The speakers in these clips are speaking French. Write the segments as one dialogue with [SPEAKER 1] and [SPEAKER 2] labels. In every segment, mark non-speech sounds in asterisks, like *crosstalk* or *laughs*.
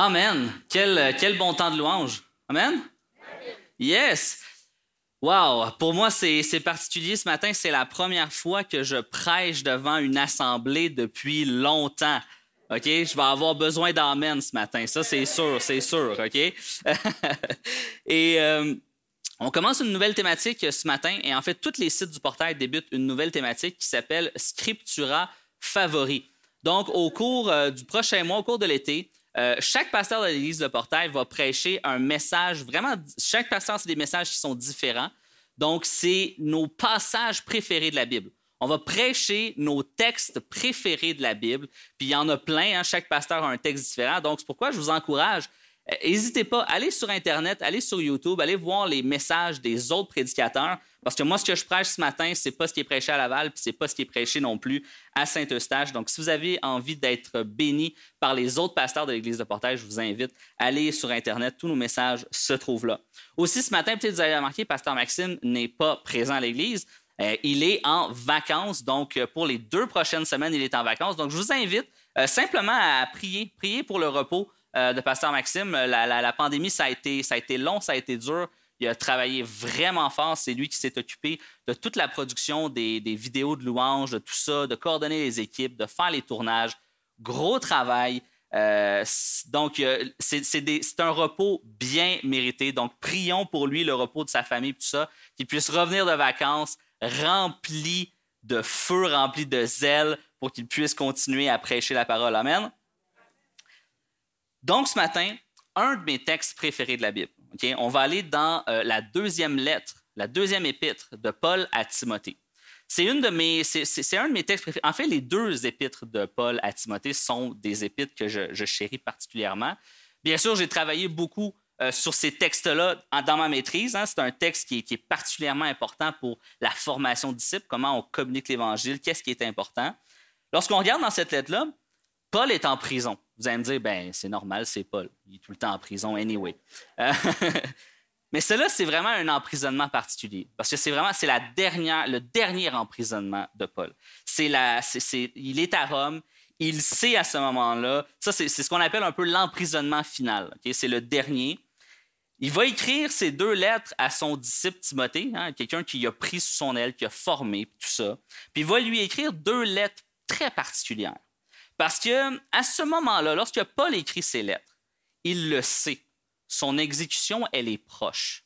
[SPEAKER 1] Amen. Quel, quel bon temps de louange. Amen? Yes. Wow. Pour moi, c'est particulier ce matin. C'est la première fois que je prêche devant une assemblée depuis longtemps. OK? Je vais avoir besoin d'amen ce matin. Ça, c'est sûr, c'est sûr. OK? *laughs* et euh, on commence une nouvelle thématique ce matin. Et en fait, tous les sites du portail débutent une nouvelle thématique qui s'appelle Scriptura Favori. Donc, au cours euh, du prochain mois, au cours de l'été, euh, chaque pasteur de l'Église Le Portail va prêcher un message vraiment. Chaque pasteur, c'est des messages qui sont différents. Donc, c'est nos passages préférés de la Bible. On va prêcher nos textes préférés de la Bible. Puis il y en a plein. Hein. Chaque pasteur a un texte différent. Donc, c'est pourquoi je vous encourage N'hésitez pas, allez sur Internet, allez sur YouTube, allez voir les messages des autres prédicateurs. Parce que moi, ce que je prêche ce matin, c'est pas ce qui est prêché à Laval, puis c'est pas ce qui est prêché non plus à Saint-Eustache. Donc, si vous avez envie d'être béni par les autres pasteurs de l'Église de Portage, je vous invite à aller sur Internet. Tous nos messages se trouvent là. Aussi, ce matin, peut-être vous avez remarqué, Pasteur Maxime n'est pas présent à l'Église. Euh, il est en vacances. Donc, euh, pour les deux prochaines semaines, il est en vacances. Donc, je vous invite euh, simplement à prier, prier pour le repos euh, de Pasteur Maxime. La, pandémie, ça a, été, ça a été long, ça a été dur. Il a travaillé vraiment fort. C'est lui qui s'est occupé de toute la production des, vidéos de louanges, de tout ça, de coordonner les équipes, de faire les tournages. Gros travail. Euh, donc, euh, c'est un repos bien mérité. Donc, prions pour lui, le repos de sa famille, tout ça, qu'il puisse revenir de vacances rempli de feu, rempli de zèle, pour qu'il puisse continuer à prêcher la parole. Amen. Donc, ce matin, un de mes textes préférés de la Bible. On va aller dans euh, la deuxième lettre, la deuxième épître de Paul à Timothée. C'est un de mes textes préférés. En fait, les deux épîtres de Paul à Timothée sont des épîtres que je, chéris particulièrement. Bien sûr, j'ai travaillé beaucoup euh, sur ces textes-là dans ma maîtrise. Hein. C'est un texte qui est, particulièrement important pour la formation de disciples, comment on communique l'Évangile, qu'est-ce qui est important. Lorsqu'on regarde dans cette lettre-là, Paul est en prison. Vous allez me dire, ben c'est normal, c'est Paul. Il est tout le temps en prison anyway. Euh, *laughs* mais cela, c'est vraiment un emprisonnement particulier, parce que c'est vraiment la dernière, le dernier emprisonnement de Paul. C'est la, il est à Rome, il sait à ce moment-là, ça c'est, ce qu'on appelle un peu l'emprisonnement final. C'est le dernier. Il va écrire ces deux lettres à son disciple Timothée, hein, quelqu'un qui a pris sous son aile, qui a formé, tout ça. Puis il va lui écrire deux lettres très particulières. Parce que à ce moment-là, lorsque Paul écrit ses lettres, il le sait. Son exécution, elle est proche.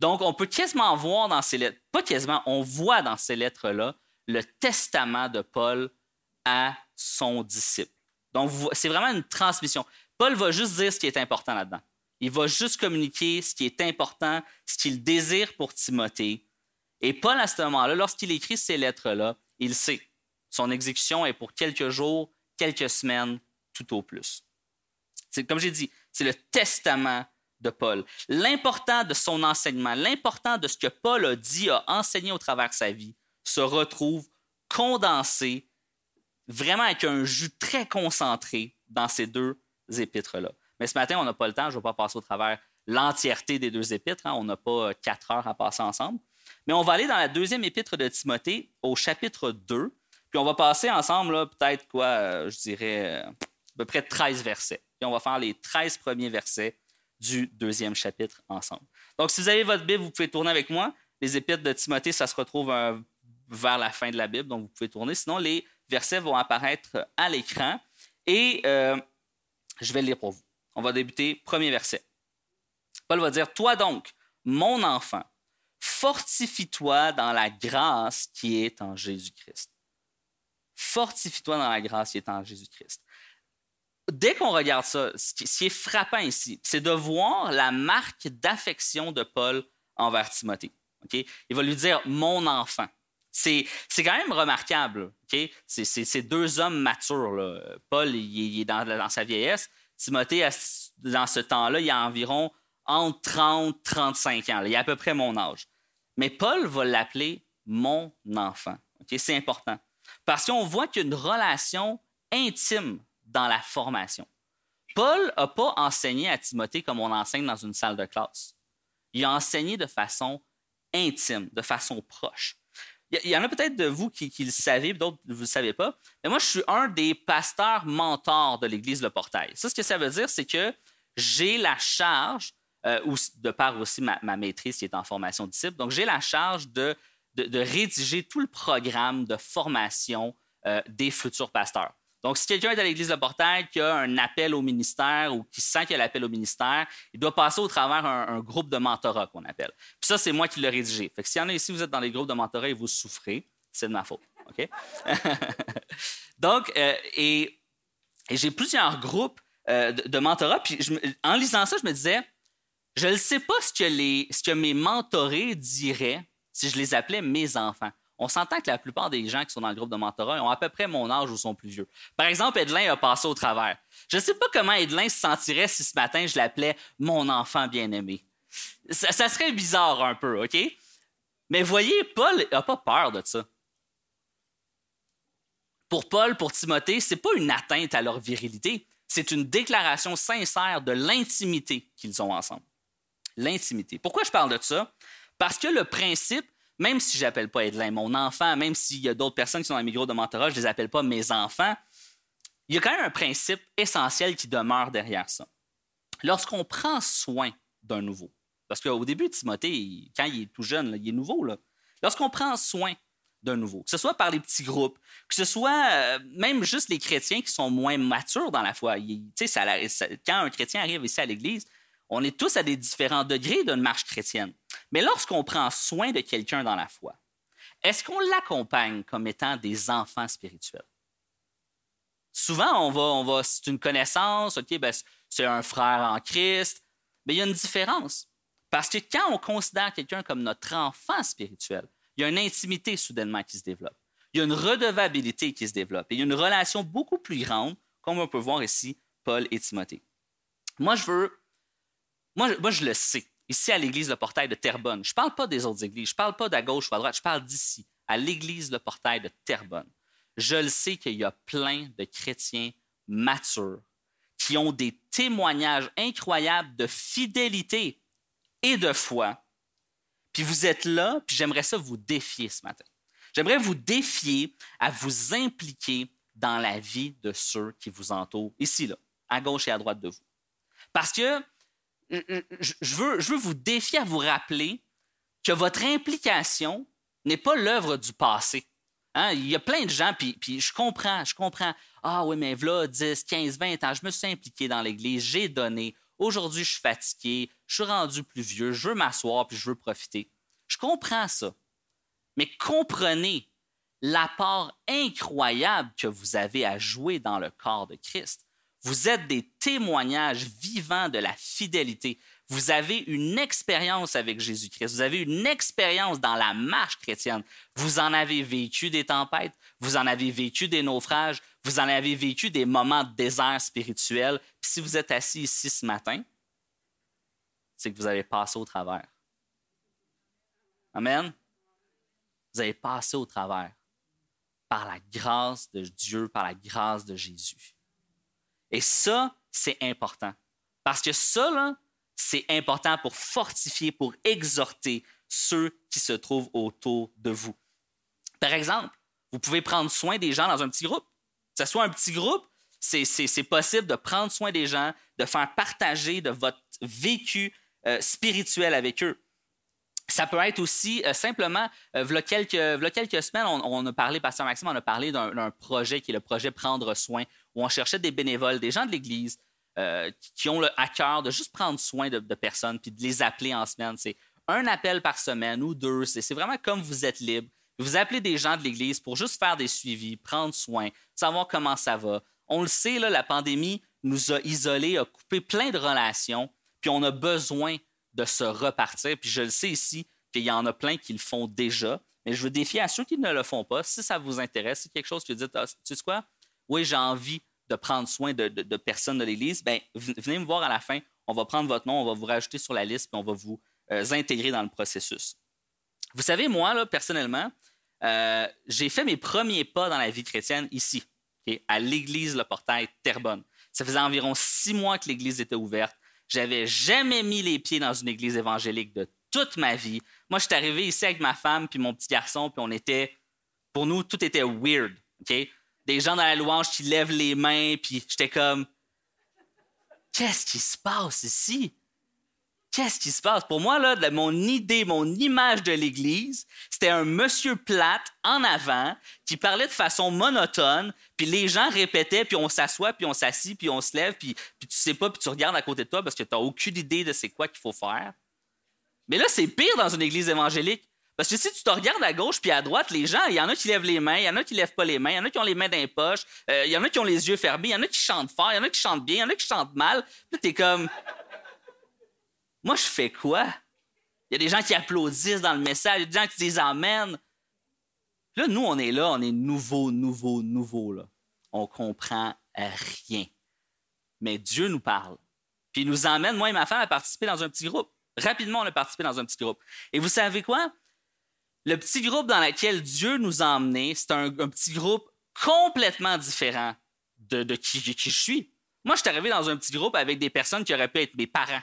[SPEAKER 1] Donc, on peut quasiment voir dans ces lettres, pas quasiment, on voit dans ces lettres-là le testament de Paul à son disciple. Donc, c'est vraiment une transmission. Paul va juste dire ce qui est important là-dedans. Il va juste communiquer ce qui est important, ce qu'il désire pour Timothée. Et Paul, à ce moment-là, lorsqu'il écrit ces lettres-là, il sait. Son exécution est pour quelques jours, quelques semaines, tout au plus. C'est, comme j'ai dit, c'est le testament de Paul. L'important de son enseignement, l'important de ce que Paul a dit, a enseigné au travers de sa vie, se retrouve condensé, vraiment avec un jus très concentré dans ces deux épîtres-là. Mais ce matin, on n'a pas le temps, je ne vais pas passer au travers l'entièreté des deux épîtres, hein. on n'a pas quatre heures à passer ensemble. Mais on va aller dans la deuxième épître de Timothée, au chapitre 2, puis on va passer ensemble, peut-être quoi, euh, je dirais, euh, à peu près 13 versets. Puis on va faire les 13 premiers versets du deuxième chapitre ensemble. Donc, si vous avez votre Bible, vous pouvez tourner avec moi. Les épîtres de Timothée, ça se retrouve euh, vers la fin de la Bible, donc vous pouvez tourner. Sinon, les versets vont apparaître à l'écran. Et je vais le lire pour vous. On va débuter premier verset. Paul va dire, Toi donc, mon enfant, fortifie-toi dans la grâce qui est en Jésus-Christ fortifie-toi dans la grâce qui est en Jésus-Christ. Dès qu'on regarde ça, ce qui est frappant ici, c'est de voir la marque d'affection de Paul envers Timothée. Il va lui dire mon enfant. C'est quand même remarquable. C'est deux hommes matures. Paul, il, est dans, sa vieillesse. Timothée, dans ce temps-là, il a environ entre 30 et 35 ans. Il a à peu près mon âge. Mais Paul va l'appeler mon enfant. C'est important. Parce qu'on voit qu'il y a une relation intime dans la formation. Paul n'a pas enseigné à Timothée comme on enseigne dans une salle de classe. Il a enseigné de façon intime, de façon proche. il y, en a peut-être de vous qui, le savez, d'autres vous ne le savez pas. Mais moi, je suis un des pasteurs mentors de l'Église Le Portail. Ça, ce que ça veut dire, c'est que j'ai la charge, euh, de part aussi ma, maîtrise qui est en formation disciple, donc j'ai la charge de, de, rédiger tout le programme de formation euh, des futurs pasteurs. Donc, si quelqu'un est à l'Église Le Portail qui a un appel au ministère ou qui sent qu'il y a l'appel au ministère, il doit passer au travers un, groupe de mentorat qu'on appelle. Puis ça, c'est moi qui l'ai rédigé. Fait que s'il y en a ici, vous êtes dans les groupes de mentorat et vous souffrez, c'est de ma faute. OK? *laughs* Donc, euh, et, j'ai plusieurs groupes euh, de, mentorat. Puis en lisant ça, je me disais, je ne sais pas ce que, ce que mes mentorés diraient si je les appelais mes enfants on s'entend que la plupart des gens qui sont dans le groupe de mentorat ont à peu près mon âge ou sont plus vieux. Par exemple, Edlin a passé au travers. Je ne sais pas comment Edlin se sentirait si ce matin je l'appelais mon enfant bien-aimé. Ça, serait bizarre un peu, OK? Mais voyez, Paul n'a pas peur de ça. Pour Paul, pour Timothée, ce n'est pas une atteinte à leur virilité, c'est une déclaration sincère de l'intimité qu'ils ont ensemble. L'intimité. Pourquoi je parle de ça? Parce que le principe même si je n'appelle pas Edlin mon enfant, même s'il y a d'autres personnes qui sont dans mes groupes de mentorat, je les appelle pas mes enfants, il y a quand même un principe essentiel qui demeure derrière ça. Lorsqu'on prend soin d'un nouveau, parce qu'au début, Timothée, quand il est tout jeune, il est nouveau, lorsqu'on prend soin d'un nouveau, que ce soit par les petits groupes, que ce soit euh, même juste les chrétiens qui sont moins matures dans la foi. quand un chrétien arrive ici à l'Église, on est tous à des différents degrés d'une marche chrétienne. Mais lorsqu'on prend soin de quelqu'un dans la foi, est-ce qu'on l'accompagne comme étant des enfants spirituels? Souvent, on va, c'est une connaissance, OK, ben, c'est un frère en Christ, mais il y a une différence. Parce que quand on considère quelqu'un comme notre enfant spirituel, il y a une intimité soudainement qui se développe. Il y a une redevabilité qui se développe. Et il y a une relation beaucoup plus grande, comme on peut voir ici Paul et Timothée. Moi, je veux moi, je le sais. Ici, à l'église Le Portail de Terrebonne, je ne parle pas des autres églises, je ne parle pas d'à gauche ou à droite, je parle d'ici, à l'église Le Portail de Terrebonne. Je le sais qu'il y a plein de chrétiens matures qui ont des témoignages incroyables de fidélité et de foi. Puis vous êtes là, puis j'aimerais ça vous défier ce matin. J'aimerais vous défier à vous impliquer dans la vie de ceux qui vous entourent, ici, là, à gauche et à droite de vous. Parce que je veux, vous défier à vous rappeler que votre implication n'est pas l'œuvre du passé. Hein? Il y a plein de gens, puis, puis je comprends, je comprends. Ah oui, mais voilà, 10, 15, 20 ans, je me suis impliqué dans l'Église, j'ai donné. Aujourd'hui, je suis fatigué, je suis rendu plus vieux, je veux m'asseoir, puis je veux profiter. Je comprends ça. Mais comprenez l'apport incroyable que vous avez à jouer dans le corps de Christ. Vous êtes des témoignages vivants de la fidélité. Vous avez une expérience avec Jésus-Christ. Vous avez une expérience dans la marche chrétienne. Vous en avez vécu des tempêtes, vous en avez vécu des naufrages, vous en avez vécu des moments de désert spirituel. Si vous êtes assis ici ce matin, c'est que vous avez passé au travers. Amen. Vous avez passé au travers par la grâce de Dieu, par la grâce de Jésus. Et ça, c'est important. Parce que ça, c'est important pour fortifier, pour exhorter ceux qui se trouvent autour de vous. Par exemple, vous pouvez prendre soin des gens dans un petit groupe. Que ce soit un petit groupe, c'est possible de prendre soin des gens, de faire partager de votre vécu euh, spirituel avec eux. Ça peut être aussi euh, simplement, il, y quelques, quelques, semaines, on, on, a parlé, Pasteur Maxime on a parlé d'un projet qui est le projet Prendre soin où on cherchait des bénévoles, des gens de l'Église euh, qui ont le à cœur de juste prendre soin de, personnes puis de les appeler en semaine. C'est un appel par semaine ou deux. C'est vraiment comme vous êtes libre. Vous appelez des gens de l'Église pour juste faire des suivis, prendre soin, savoir comment ça va. On le sait, là, la pandémie nous a isolés, a coupé plein de relations, puis on a besoin de se repartir. Puis je le sais ici qu'il y en a plein qui le font déjà, mais je veux défier à ceux qui ne le font pas. Si ça vous intéresse, c'est quelque chose que vous dites, ah, tu sais quoi, oui, j'ai envie de prendre soin de, personnes de l'Église, ben, venez me voir à la fin. On va prendre votre nom, on va vous rajouter sur la liste, puis on va vous euh, intégrer dans le processus. Vous savez, moi, là, personnellement, euh, j'ai fait mes premiers pas dans la vie chrétienne ici, à l'Église Le Portail Terrebonne. Ça faisait environ six mois que l'Église était ouverte. J'avais jamais mis les pieds dans une Église évangélique de toute ma vie. Moi, je suis arrivé ici avec ma femme puis mon petit garçon, puis on était, pour nous, tout était weird. OK? Des gens dans la louange qui lèvent les mains, puis j'étais comme, qu'est-ce qui se passe ici? Qu'est-ce qui se passe? Pour moi, là, mon idée, mon image de l'Église, c'était un monsieur plate en avant qui parlait de façon monotone, puis les gens répétaient, puis on s'assoit, puis on s'assit, puis on se lève, puis, puis tu sais pas, puis tu regardes à côté de toi parce que tu n'as aucune idée de c'est quoi qu'il faut faire. Mais là, c'est pire dans une église évangélique. Parce que si tu te regardes à gauche puis à droite, les gens, il y en a qui lèvent les mains, il y en a qui lèvent pas les mains, il y en a qui ont les mains dans les poches, euh, il y en a qui ont les yeux fermés, il y en a qui chantent fort, il y en a qui chantent bien, il y en a qui chantent mal. Là, es comme. Moi, je fais quoi? Il y a des gens qui applaudissent dans le message, y a des gens qui disent Amen. Là, nous, on est là, on est nouveau, nouveau, nouveau. Là. On comprend rien. Mais Dieu nous parle. Puis il nous emmène, moi et ma femme, à participer dans un petit groupe. Rapidement, on a participé dans un petit groupe. Et vous savez quoi? Le petit groupe dans lequel Dieu nous a emmenés, c'est un, petit groupe complètement différent de, qui, je suis. Moi, je suis arrivé dans un petit groupe avec des personnes qui auraient pu être mes parents.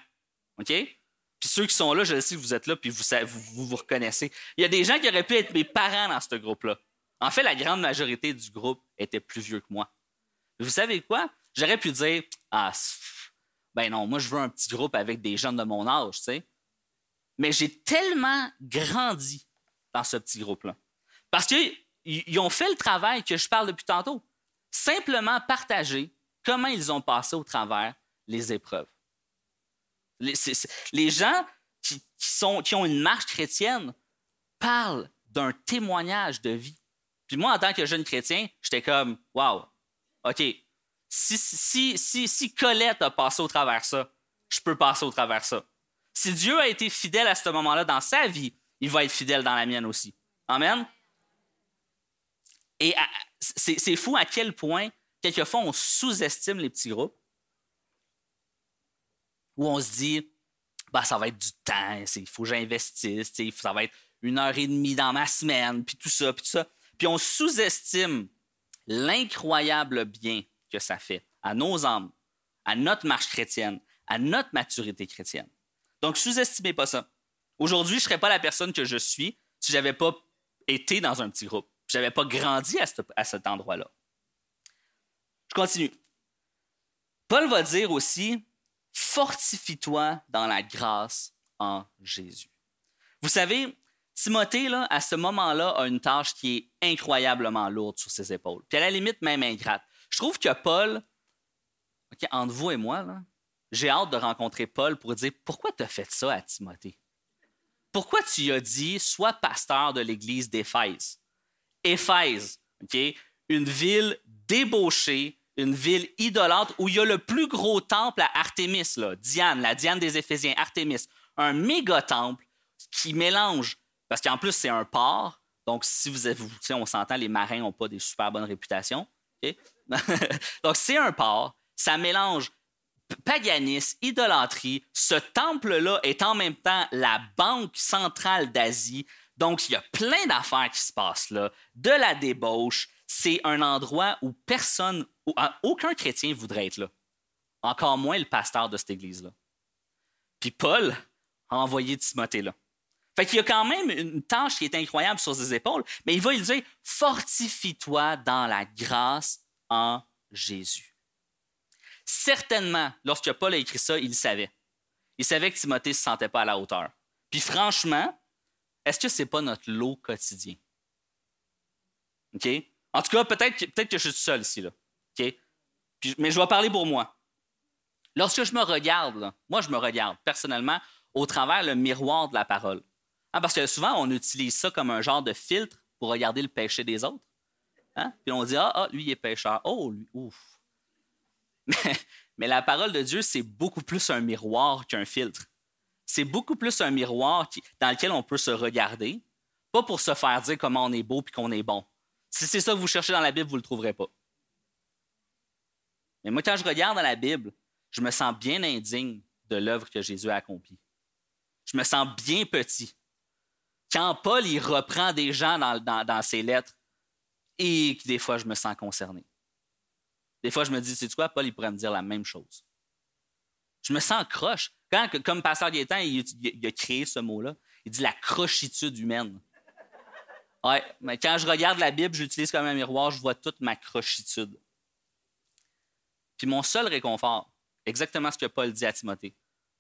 [SPEAKER 1] OK? Puis ceux qui sont là, je sais que vous êtes là, puis vous, vous vous, reconnaissez. Il y a des gens qui auraient pu être mes parents dans ce groupe-là. En fait, la grande majorité du groupe était plus vieux que moi. Vous savez quoi? J'aurais pu dire Ah, ben non, moi, je veux un petit groupe avec des jeunes de mon âge, tu sais. Mais j'ai tellement grandi dans ce petit groupe-là. Parce qu'ils ont fait le travail que je parle depuis tantôt. Simplement partager comment ils ont passé au travers les épreuves. Les, gens qui, ont une marche chrétienne parlent d'un témoignage de vie. Puis moi, en tant que jeune chrétien, j'étais comme, wow, OK, si, si, si, si Colette a passé au travers ça, je peux passer au travers ça. Si Dieu a été fidèle à ce moment-là dans sa vie, il va être fidèle dans la mienne aussi. Amen? Et c'est fou à quel point, quelquefois, on sous-estime les petits groupes, où on se dit, bah, ça va être du temps, il faut que j'investisse, ça va être une heure et demie dans ma semaine, puis tout ça, puis tout ça. Puis on sous-estime l'incroyable bien que ça fait à nos âmes, à notre marche chrétienne, à notre maturité chrétienne. Donc, sous-estimez pas ça. Aujourd'hui, je ne serais pas la personne que je suis si je n'avais pas été dans un petit groupe, si je n'avais pas grandi à, cet endroit-là. Je continue. Paul va dire aussi, fortifie-toi dans la grâce en Jésus. Vous savez, Timothée, là, à ce moment-là, a une tâche qui est incroyablement lourde sur ses épaules, puis à la limite même ingrate. Je trouve que Paul, entre vous et moi, j'ai hâte de rencontrer Paul pour dire pourquoi tu as fait ça à Timothée? Pourquoi tu as dit sois pasteur de l'église d'Éphèse? Éphèse, une ville débauchée, une ville idolâtre où il y a le plus gros temple à Artémis, là, Diane, la Diane des Éphésiens, Artémis, un méga temple qui mélange, parce qu'en plus c'est un port, donc si vous, vous on s'entend, les marins n'ont pas des super bonnes réputations. *laughs* Donc, c'est un port, ça mélange paganisme, idolâtrie. Ce temple-là est en même temps la banque centrale d'Asie. Donc, il y a plein d'affaires qui se passent là, de la débauche. C'est un endroit où personne, aucun chrétien voudrait être là. Encore moins le pasteur de cette église-là. Puis Paul a envoyé Timothée là. Fait qu'il y a quand même une tâche qui est incroyable sur ses épaules, mais il va lui dire Fortifie-toi dans la grâce en Jésus. Certainement, lorsque Paul a écrit ça, il savait. Il savait que Timothée ne se sentait pas à la hauteur. Puis franchement, est-ce que ce n'est pas notre lot quotidien? OK? En tout cas, peut-être peut que je suis seul ici. Là. OK? mais je vais parler pour moi. Lorsque je me regarde, moi, je me regarde personnellement au travers le miroir de la parole. Hein, parce que souvent, on utilise ça comme un genre de filtre pour regarder le péché des autres. Hein? Puis on dit ah, ah, lui, il est pécheur. Oh, lui, ouf. *laughs* Mais, la parole de Dieu, c'est beaucoup plus un miroir qu'un filtre. C'est beaucoup plus un miroir dans lequel on peut se regarder, pas pour se faire dire comment on est beau puis qu'on est bon. Si c'est ça que vous cherchez dans la Bible, vous ne le trouverez pas. Mais moi, quand je regarde dans la Bible, je me sens bien indigne de l'œuvre que Jésus a accomplie. Je me sens bien petit. Quand Paul il reprend des gens dans ses lettres, et des fois, je me sens concerné. Des fois, je me dis, c'est quoi, Paul, il pourrait me dire la même chose. Je me sens croche. Comme Pasteur Gaétan, il, a créé ce mot-là, Il dit la crochitude humaine. Ouais, mais quand je regarde la Bible, je l'utilise comme un miroir, je vois toute ma crochitude. Puis mon seul réconfort, exactement ce que Paul dit à Timothée,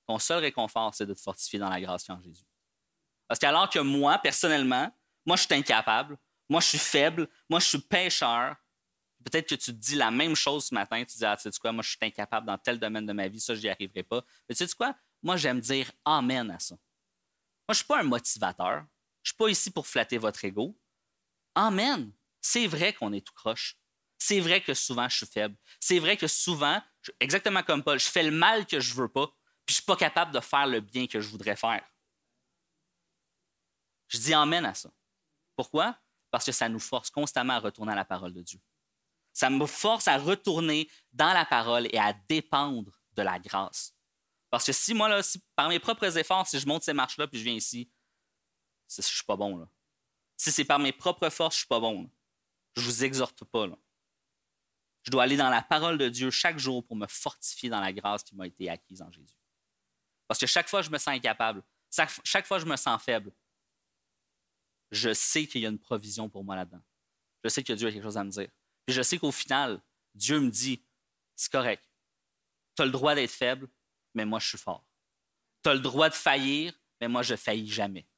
[SPEAKER 1] ton seul réconfort, c'est de te fortifier dans la grâce en Jésus. Parce qu'alors que moi, personnellement, moi, je suis incapable, moi, je suis faible, moi, je suis pécheur, peut-être que tu te dis la même chose ce matin, tu dis, ah, tu sais quoi, moi, je suis incapable dans tel domaine de ma vie, ça, je n'y arriverai pas. Mais tu sais quoi, moi, j'aime dire Amen à ça. Moi, je ne suis pas un motivateur. Je ne suis pas ici pour flatter votre ego. Amen. C'est vrai qu'on est tout croche. C'est vrai que souvent, je suis faible. C'est vrai que souvent, exactement comme Paul, je fais le mal que je ne veux pas, puis je ne suis pas capable de faire le bien que je voudrais faire. Je dis Amen à ça. Pourquoi? Parce que ça nous force constamment à retourner à la parole de Dieu. Ça me force à retourner dans la parole et à dépendre de la grâce. Parce que si moi, là, par mes propres efforts, si je monte ces marches-là puis je viens ici, je suis pas bon. Là. Si c'est par mes propres forces, je suis pas bon. Je ne vous exhorte pas. Là. Je dois aller dans la parole de Dieu chaque jour pour me fortifier dans la grâce qui m'a été acquise en Jésus. Parce que chaque fois je me sens incapable, chaque, fois je me sens faible, je sais qu'il y a une provision pour moi là-dedans. Je sais que Dieu a quelque chose à me dire. Puis je sais qu'au final, Dieu me dit, c'est correct. Tu as le droit d'être faible, mais moi je suis fort. Tu as le droit de faillir, mais moi je faillis jamais.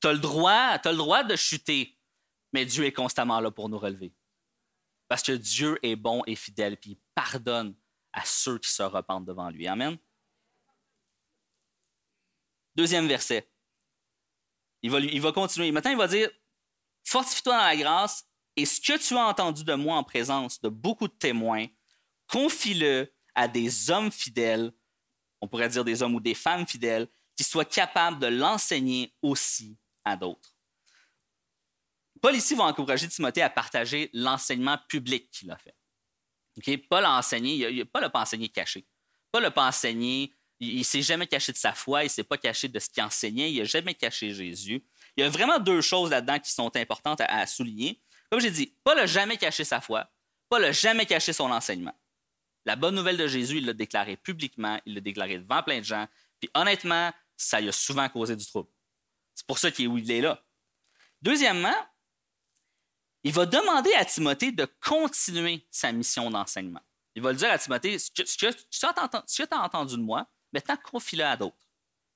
[SPEAKER 1] Tu as le droit, droit de chuter, mais Dieu est constamment là pour nous relever. Parce que Dieu est bon et fidèle, puis il pardonne à ceux qui se repentent devant lui. Amen. Deuxième verset. Il il va continuer. Maintenant, il va dire Fortifie-toi dans la grâce, et ce que tu as entendu de moi en présence de beaucoup de témoins, confie-le à des hommes fidèles, on pourrait dire des hommes ou des femmes fidèles, qui soient capables de l'enseigner aussi à d'autres. Paul ici va encourager Timothée à partager l'enseignement public qu'il a fait. Paul a enseigné, Paul n'a pas enseigné caché. Paul n'a pas enseigné, il ne s'est jamais caché de sa foi, il ne s'est pas caché de ce qu'il enseignait, il n'a jamais caché Jésus. Il y a vraiment deux choses là-dedans qui sont importantes à, souligner. Comme j'ai dit, Paul n'a jamais caché sa foi, Paul n'a jamais caché son enseignement. La bonne nouvelle de Jésus, il l'a déclaré publiquement, il l'a déclaré devant plein de gens, puis honnêtement, ça lui a souvent causé du trouble. C'est pour ça qu'il est là. Deuxièmement, il va demander à Timothée de continuer sa mission d'enseignement. Il va le dire à Timothée, ce que, tu as entendu de moi, maintenant confie-le à d'autres.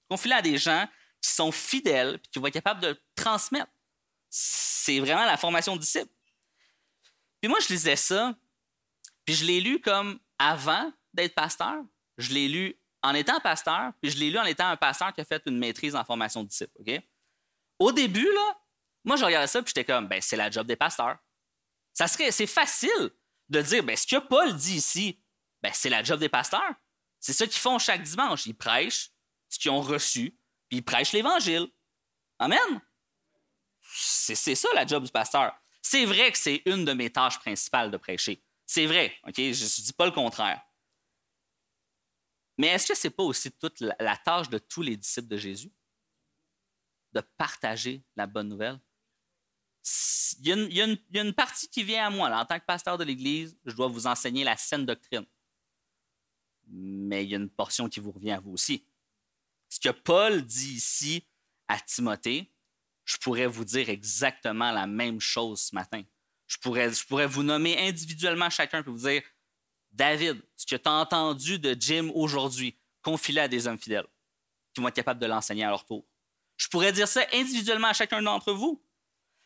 [SPEAKER 1] Confie-le à des gens qui sont fidèles et qui vont être capables de transmettre. C'est vraiment la formation de disciple. Puis moi, je lisais ça, puis je l'ai lu comme avant d'être pasteur. Je l'ai lu en étant pasteur, puis je l'ai lu en étant un pasteur qui a fait une maîtrise en formation de disciple. Au début, là, moi, je regardais ça et j'étais comme, ben, c'est la job des pasteurs. Ça serait, c'est facile de dire, ben, ce que Paul dit ici, ben, c'est la job des pasteurs. C'est ça qu'ils font chaque dimanche. Ils prêchent ce qu'ils ont reçu, puis ils prêchent l'Évangile. Amen. C'est, ça la job du pasteur. C'est vrai que c'est une de mes tâches principales de prêcher. C'est vrai, OK? Je ne dis pas le contraire. Mais est-ce que ce n'est pas aussi toute la tâche de tous les disciples de Jésus? De partager la bonne nouvelle? il y, a une, partie qui vient à moi. en tant que pasteur de l'Église, je dois vous enseigner la saine doctrine. Mais il y a une portion qui vous revient à vous aussi. Ce que Paul dit ici à Timothée, je pourrais vous dire exactement la même chose ce matin. Je pourrais, vous nommer individuellement chacun et vous dire David, ce que tu as entendu de Jim aujourd'hui, confie à des hommes fidèles qui vont être capables de l'enseigner à leur tour. Je pourrais dire ça individuellement à chacun d'entre vous.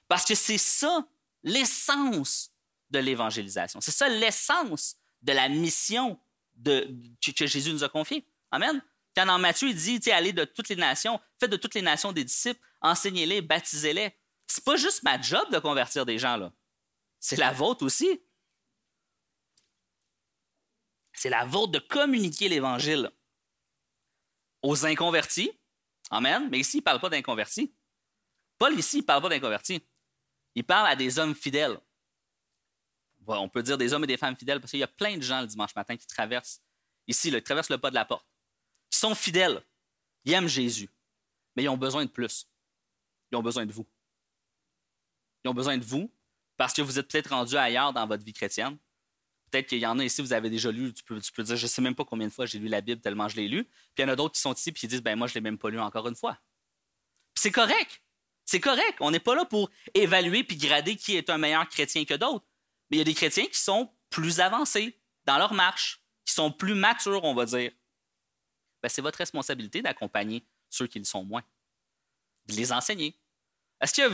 [SPEAKER 1] Parce que c'est ça l'essence de l'évangélisation. C'est ça l'essence de la mission que Jésus nous a confiée. Amen. Quand dans Matthieu, il dit, allez de toutes les nations, faites de toutes les nations des disciples, enseignez-les, baptisez-les. C'est pas juste ma job de convertir des gens, là. C'est la vôtre aussi. C'est la vôtre de communiquer l'Évangile aux inconvertis. Amen. Mais ici, il ne parle pas d'inconvertis. Paul, ici, il ne parle pas d'inconvertis. Il parle à des hommes fidèles. On peut dire des hommes et des femmes fidèles parce qu'il y a plein de gens le dimanche matin qui traversent ici, qui traversent le pas de la porte, qui sont fidèles. Ils aiment Jésus, mais ils ont besoin de plus. Ils ont besoin de vous. Ils ont besoin de vous parce que vous êtes peut-être rendu ailleurs dans votre vie chrétienne. Peut-être qu'il y en a ici, vous avez déjà lu, tu peux, dire, je ne sais même pas combien de fois j'ai lu la Bible tellement je l'ai lu. Puis il y en a d'autres qui sont ici et qui disent, ben moi, je ne l'ai même pas lu encore une fois. C'est correct. C'est correct. On n'est pas là pour évaluer puis grader qui est un meilleur chrétien que d'autres. Mais il y a des chrétiens qui sont plus avancés dans leur marche, qui sont plus matures, on va dire. Ben, c'est votre responsabilité d'accompagner ceux qui le sont moins, de les enseigner. Est-ce que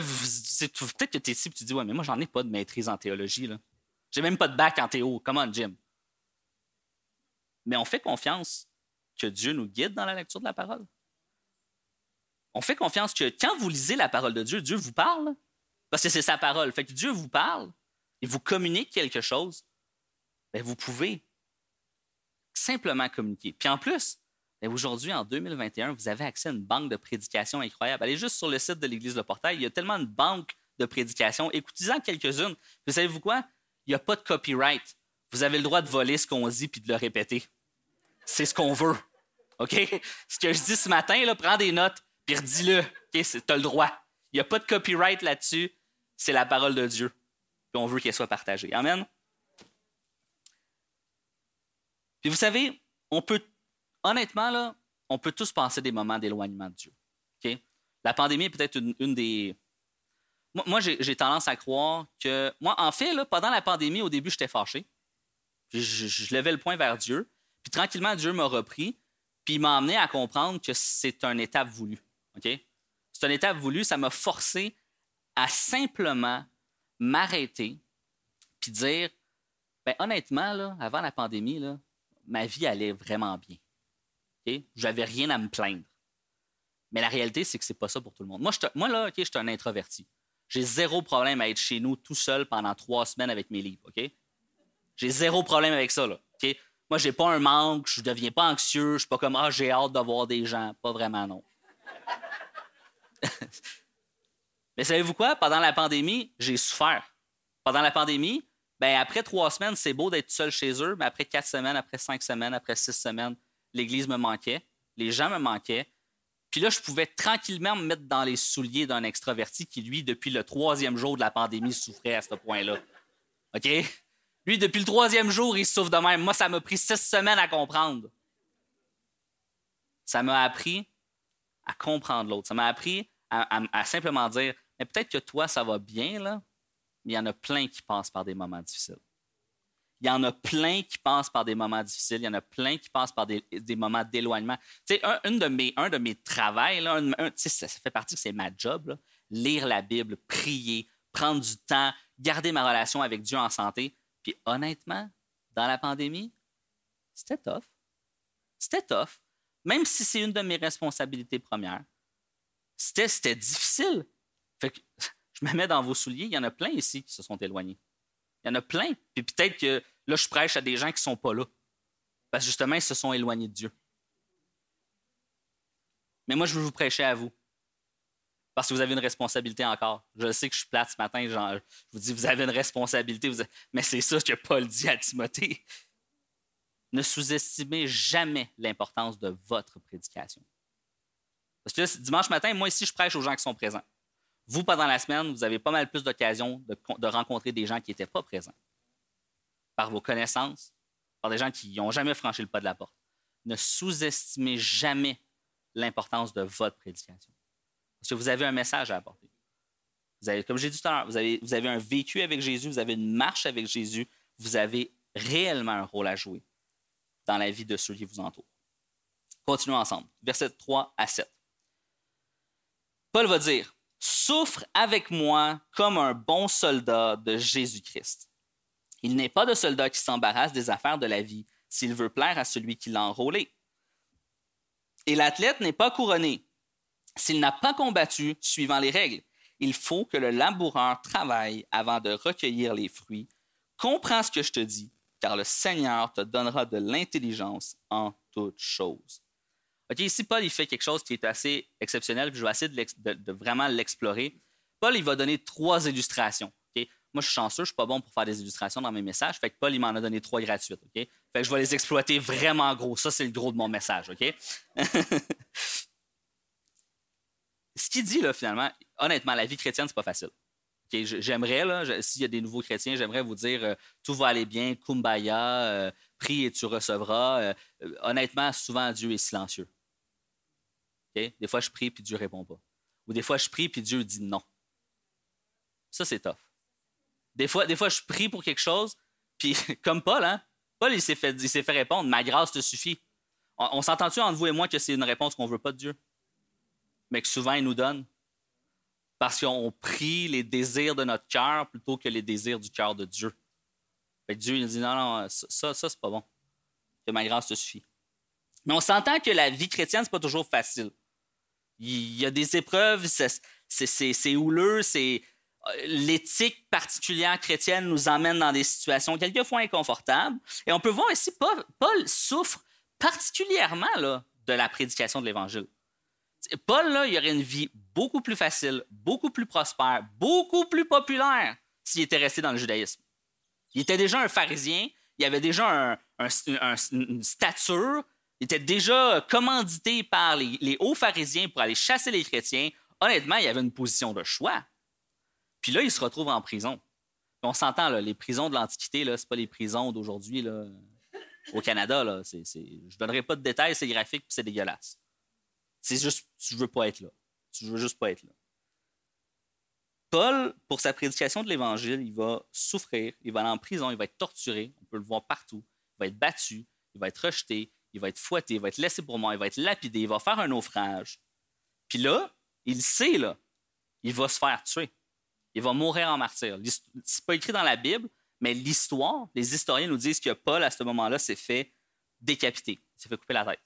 [SPEAKER 1] peut-être que tu es ici et tu dis Ouais, mais moi, j'en ai pas de maîtrise en théologie. Là. J'ai même pas de bac en théo. Comment, Jim? Mais on fait confiance que Dieu nous guide dans la lecture de la parole. On fait confiance que quand vous lisez la parole de Dieu, Dieu vous parle. Parce que c'est sa parole. Fait que Dieu vous parle et vous communique quelque chose. Bien, vous pouvez simplement communiquer. Puis en plus, aujourd'hui, en 2021, vous avez accès à une banque de prédication incroyable. Allez juste sur le site de l'Église de Portail. Il y a tellement de banques de prédication. Écoutez-en quelques-unes. Vous savez-vous quoi? Il n'y a pas de copyright. Vous avez le droit de voler ce qu'on dit puis de le répéter. C'est ce qu'on veut. OK? Ce que je dis ce matin, là, prends des notes puis redis-le. OK? Tu as le droit. Il n'y a pas de copyright là-dessus. C'est la parole de Dieu. Puis on veut qu'elle soit partagée. Amen? Puis vous savez, on peut, honnêtement, on peut tous penser des moments d'éloignement de Dieu. La pandémie est peut-être une, des. Moi, j'ai tendance à croire que. Moi, en fait, pendant la pandémie, au début, j'étais fâché. Je, levais le point vers Dieu. Puis tranquillement, Dieu m'a repris. Puis il m'a amené à comprendre que c'est une étape voulue. C'est une étape voulue. Ça m'a forcé à simplement m'arrêter puis dire ben, honnêtement, avant la pandémie, ma vie allait vraiment bien. J'avais rien à me plaindre. Mais la réalité, c'est que c'est pas ça pour tout le monde. Moi, je là, je suis un introverti. J'ai zéro problème à être chez nous tout seul pendant trois semaines avec mes livres. OK? J'ai zéro problème avec ça. Là, OK? Moi, j'ai pas un manque, je deviens pas anxieux, je suis pas comme Ah, j'ai hâte de voir des gens. Pas vraiment, non. *laughs* Mais savez-vous quoi? Pendant la pandémie, j'ai souffert. Pendant la pandémie, ben, après trois semaines, c'est beau d'être seul chez eux, mais après quatre semaines, après cinq semaines, après six semaines, l'Église me manquait, les gens me manquaient. Puis là, je pouvais tranquillement me mettre dans les souliers d'un extraverti qui, lui, depuis le troisième jour de la pandémie, souffrait à ce point-là. OK? Lui, depuis le troisième jour, il souffre de même. Moi, ça m'a pris six semaines à comprendre. Ça m'a appris à comprendre l'autre. Ça m'a appris à, simplement dire, mais peut-être que toi, ça va bien, là, mais il y en a plein qui passent par des moments difficiles. Il y en a plein qui passent par des moments difficiles. Il y en a plein qui passent par des, moments d'éloignement. Tu sais, un, de mes, un de mes travails, là, ça, fait partie, c'est ma job, lire la Bible, prier, prendre du temps, garder ma relation avec Dieu en santé. Puis honnêtement, dans la pandémie, c'était tough. C'était tough. Même si c'est une de mes responsabilités premières, c'était difficile. Fait que *laughs* je me mets dans vos souliers, il y en a plein ici qui se sont éloignés. Il y en a plein. Puis peut-être que là, je prêche à des gens qui ne sont pas là. Parce que justement, ils se sont éloignés de Dieu. Mais moi, je veux vous prêcher à vous. Parce que vous avez une responsabilité encore. Je sais que je suis plate ce matin, je vous dis, vous avez une responsabilité. Mais c'est ça que Paul dit à Timothée. Ne sous-estimez jamais l'importance de votre prédication. Parce que dimanche matin, moi ici, je prêche aux gens qui sont présents. Vous, pendant la semaine, vous avez pas mal plus d'occasions de, rencontrer des gens qui n'étaient pas présents. Par vos connaissances, par des gens qui n'ont jamais franchi le pas de la porte. Ne sous-estimez jamais l'importance de votre prédication. Parce que vous avez un message à apporter. Comme j'ai dit tout à l'heure, vous avez, un vécu avec Jésus, vous avez une marche avec Jésus, vous avez réellement un rôle à jouer dans la vie de ceux qui vous entourent. Continuons ensemble. Verset 3 à 7. Paul va dire Souffre avec moi comme un bon soldat de Jésus-Christ. Il n'est pas de soldat qui s'embarrasse des affaires de la vie s'il veut plaire à celui qui l'a enrôlé. Et l'athlète n'est pas couronné s'il n'a pas combattu suivant les règles. Il faut que le laboureur travaille avant de recueillir les fruits. Comprends ce que je te dis, car le Seigneur te donnera de l'intelligence en toutes choses. OK, ici, Paul, il fait quelque chose qui est assez exceptionnel, puis je vais essayer de, vraiment l'explorer. Paul, il va donner trois illustrations. Moi, je suis chanceux, je suis pas bon pour faire des illustrations dans mes messages. Fait que Paul, il m'en a donné trois gratuites. Fait que je vais les exploiter vraiment gros. Ça, c'est le gros de mon message. OK? *laughs* Ce qu'il dit, là, finalement, honnêtement, la vie chrétienne, c'est pas facile. J'aimerais, là, s'il y a des nouveaux chrétiens, j'aimerais vous dire euh, tout va aller bien, kumbaya, euh, prie et tu recevras. Euh, honnêtement, souvent, Dieu est silencieux. Des fois, je prie puis Dieu répond pas. Ou des fois, je prie, puis Dieu dit non. Ça, c'est tough. Des fois, des fois, je prie pour quelque chose, puis *laughs* comme Paul, hein? Paul, il s'est fait, fait répondre Ma grâce te suffit. On, s'entend-tu entre vous et moi que c'est une réponse qu'on ne veut pas de Dieu? Mais que souvent, il nous donne. Parce qu'on prie les désirs de notre cœur plutôt que les désirs du cœur de Dieu. Fait Dieu, il dit Non, non, ça, ça, c'est pas bon. Que ma grâce te suffit. Mais on s'entend que la vie chrétienne, c'est pas toujours facile. Il y a des épreuves, c'est houleux, c'est l'éthique particulière chrétienne nous emmène dans des situations quelquefois inconfortables. Et on peut voir ici, Paul, souffre particulièrement de la prédication de l'Évangile. Paul, il aurait une vie beaucoup plus facile, beaucoup plus prospère, beaucoup plus populaire s'il était resté dans le judaïsme. Il était déjà un pharisien, il avait déjà une stature, il était déjà commandité par les hauts pharisiens pour aller chasser les chrétiens. Honnêtement, il avait une position de choix. Puis là, il se retrouve en prison. on s'entend, les prisons de l'Antiquité, ce pas les prisons d'aujourd'hui au Canada. Je ne donnerai pas de détails, c'est graphique, puis c'est dégueulasse. C'est juste, tu veux pas être là. Tu veux juste pas être là. Paul, pour sa prédication de l'Évangile, il va souffrir, il va aller en prison, il va être torturé, on peut le voir partout, il va être battu, il va être rejeté, il va être fouetté, il va être laissé pour mort, il va être lapidé, il va faire un naufrage. Puis là, il sait, là, il va se faire tuer. Il va mourir en martyr. C'est pas écrit dans la Bible, mais l'histoire, les historiens nous disent que Paul, à ce moment-là, s'est fait décapiter, s'est fait couper la tête.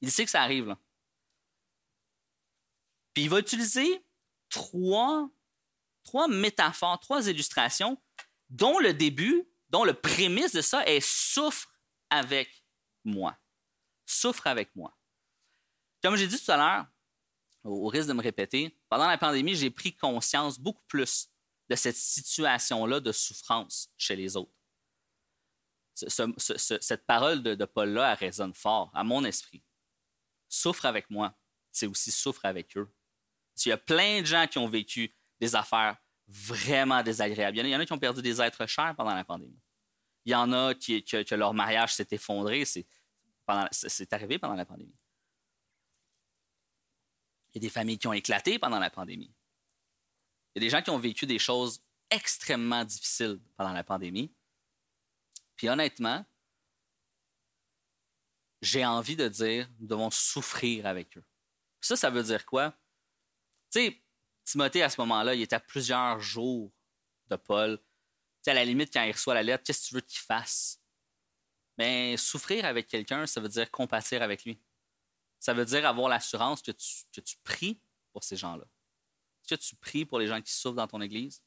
[SPEAKER 1] Il sait que ça arrive, là. Puis il va utiliser trois, trois métaphores, trois illustrations, dont le début, dont le prémisse de ça est souffre avec moi. Souffre avec moi. Comme j'ai dit tout à l'heure, au risque de me répéter, pendant la pandémie, j'ai pris conscience beaucoup plus de cette situation-là de souffrance chez les autres. cette parole de, Paul-là, résonne fort à mon esprit. Souffre avec moi, c'est aussi souffre avec eux. Il y a plein de gens qui ont vécu des affaires vraiment désagréables. Il y en a, qui ont perdu des êtres chers pendant la pandémie. Il y en a qui, que, leur mariage s'est effondré. C'est arrivé pendant la pandémie. Il y a des familles qui ont éclaté pendant la pandémie. Il y a des gens qui ont vécu des choses extrêmement difficiles pendant la pandémie. Puis honnêtement, j'ai envie de dire, nous devons souffrir avec eux. ça, ça veut dire quoi? Tu sais, Timothée, à ce moment-là, il était à plusieurs jours de Paul. Tu à la limite, quand il reçoit la lettre, qu'est-ce que tu veux qu'il fasse? Mais souffrir avec quelqu'un, ça veut dire compatir avec lui. Ça veut dire avoir l'assurance que tu, que pries pour ces gens-là. Est-ce que tu pries pour les gens qui souffrent dans ton Église?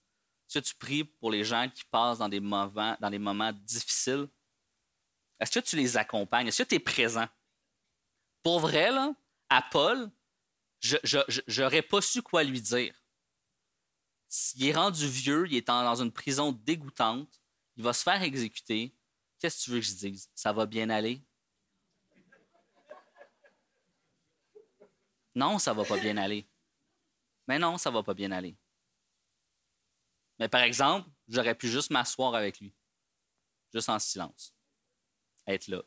[SPEAKER 1] Est-ce que tu pries pour les gens qui passent dans des moments, difficiles? Est-ce que tu les accompagnes? Est-ce que tu es présent? Pour vrai, à Paul, je n'aurais pas su quoi lui dire. S'il est rendu vieux, il est dans une prison dégoûtante, il va se faire exécuter. Qu'est-ce que tu veux que je dise? Ça va bien aller? Non, ça va pas bien aller. Mais non, ça va pas bien aller. Mais par exemple, j'aurais pu juste m'asseoir avec lui, juste en silence, être là.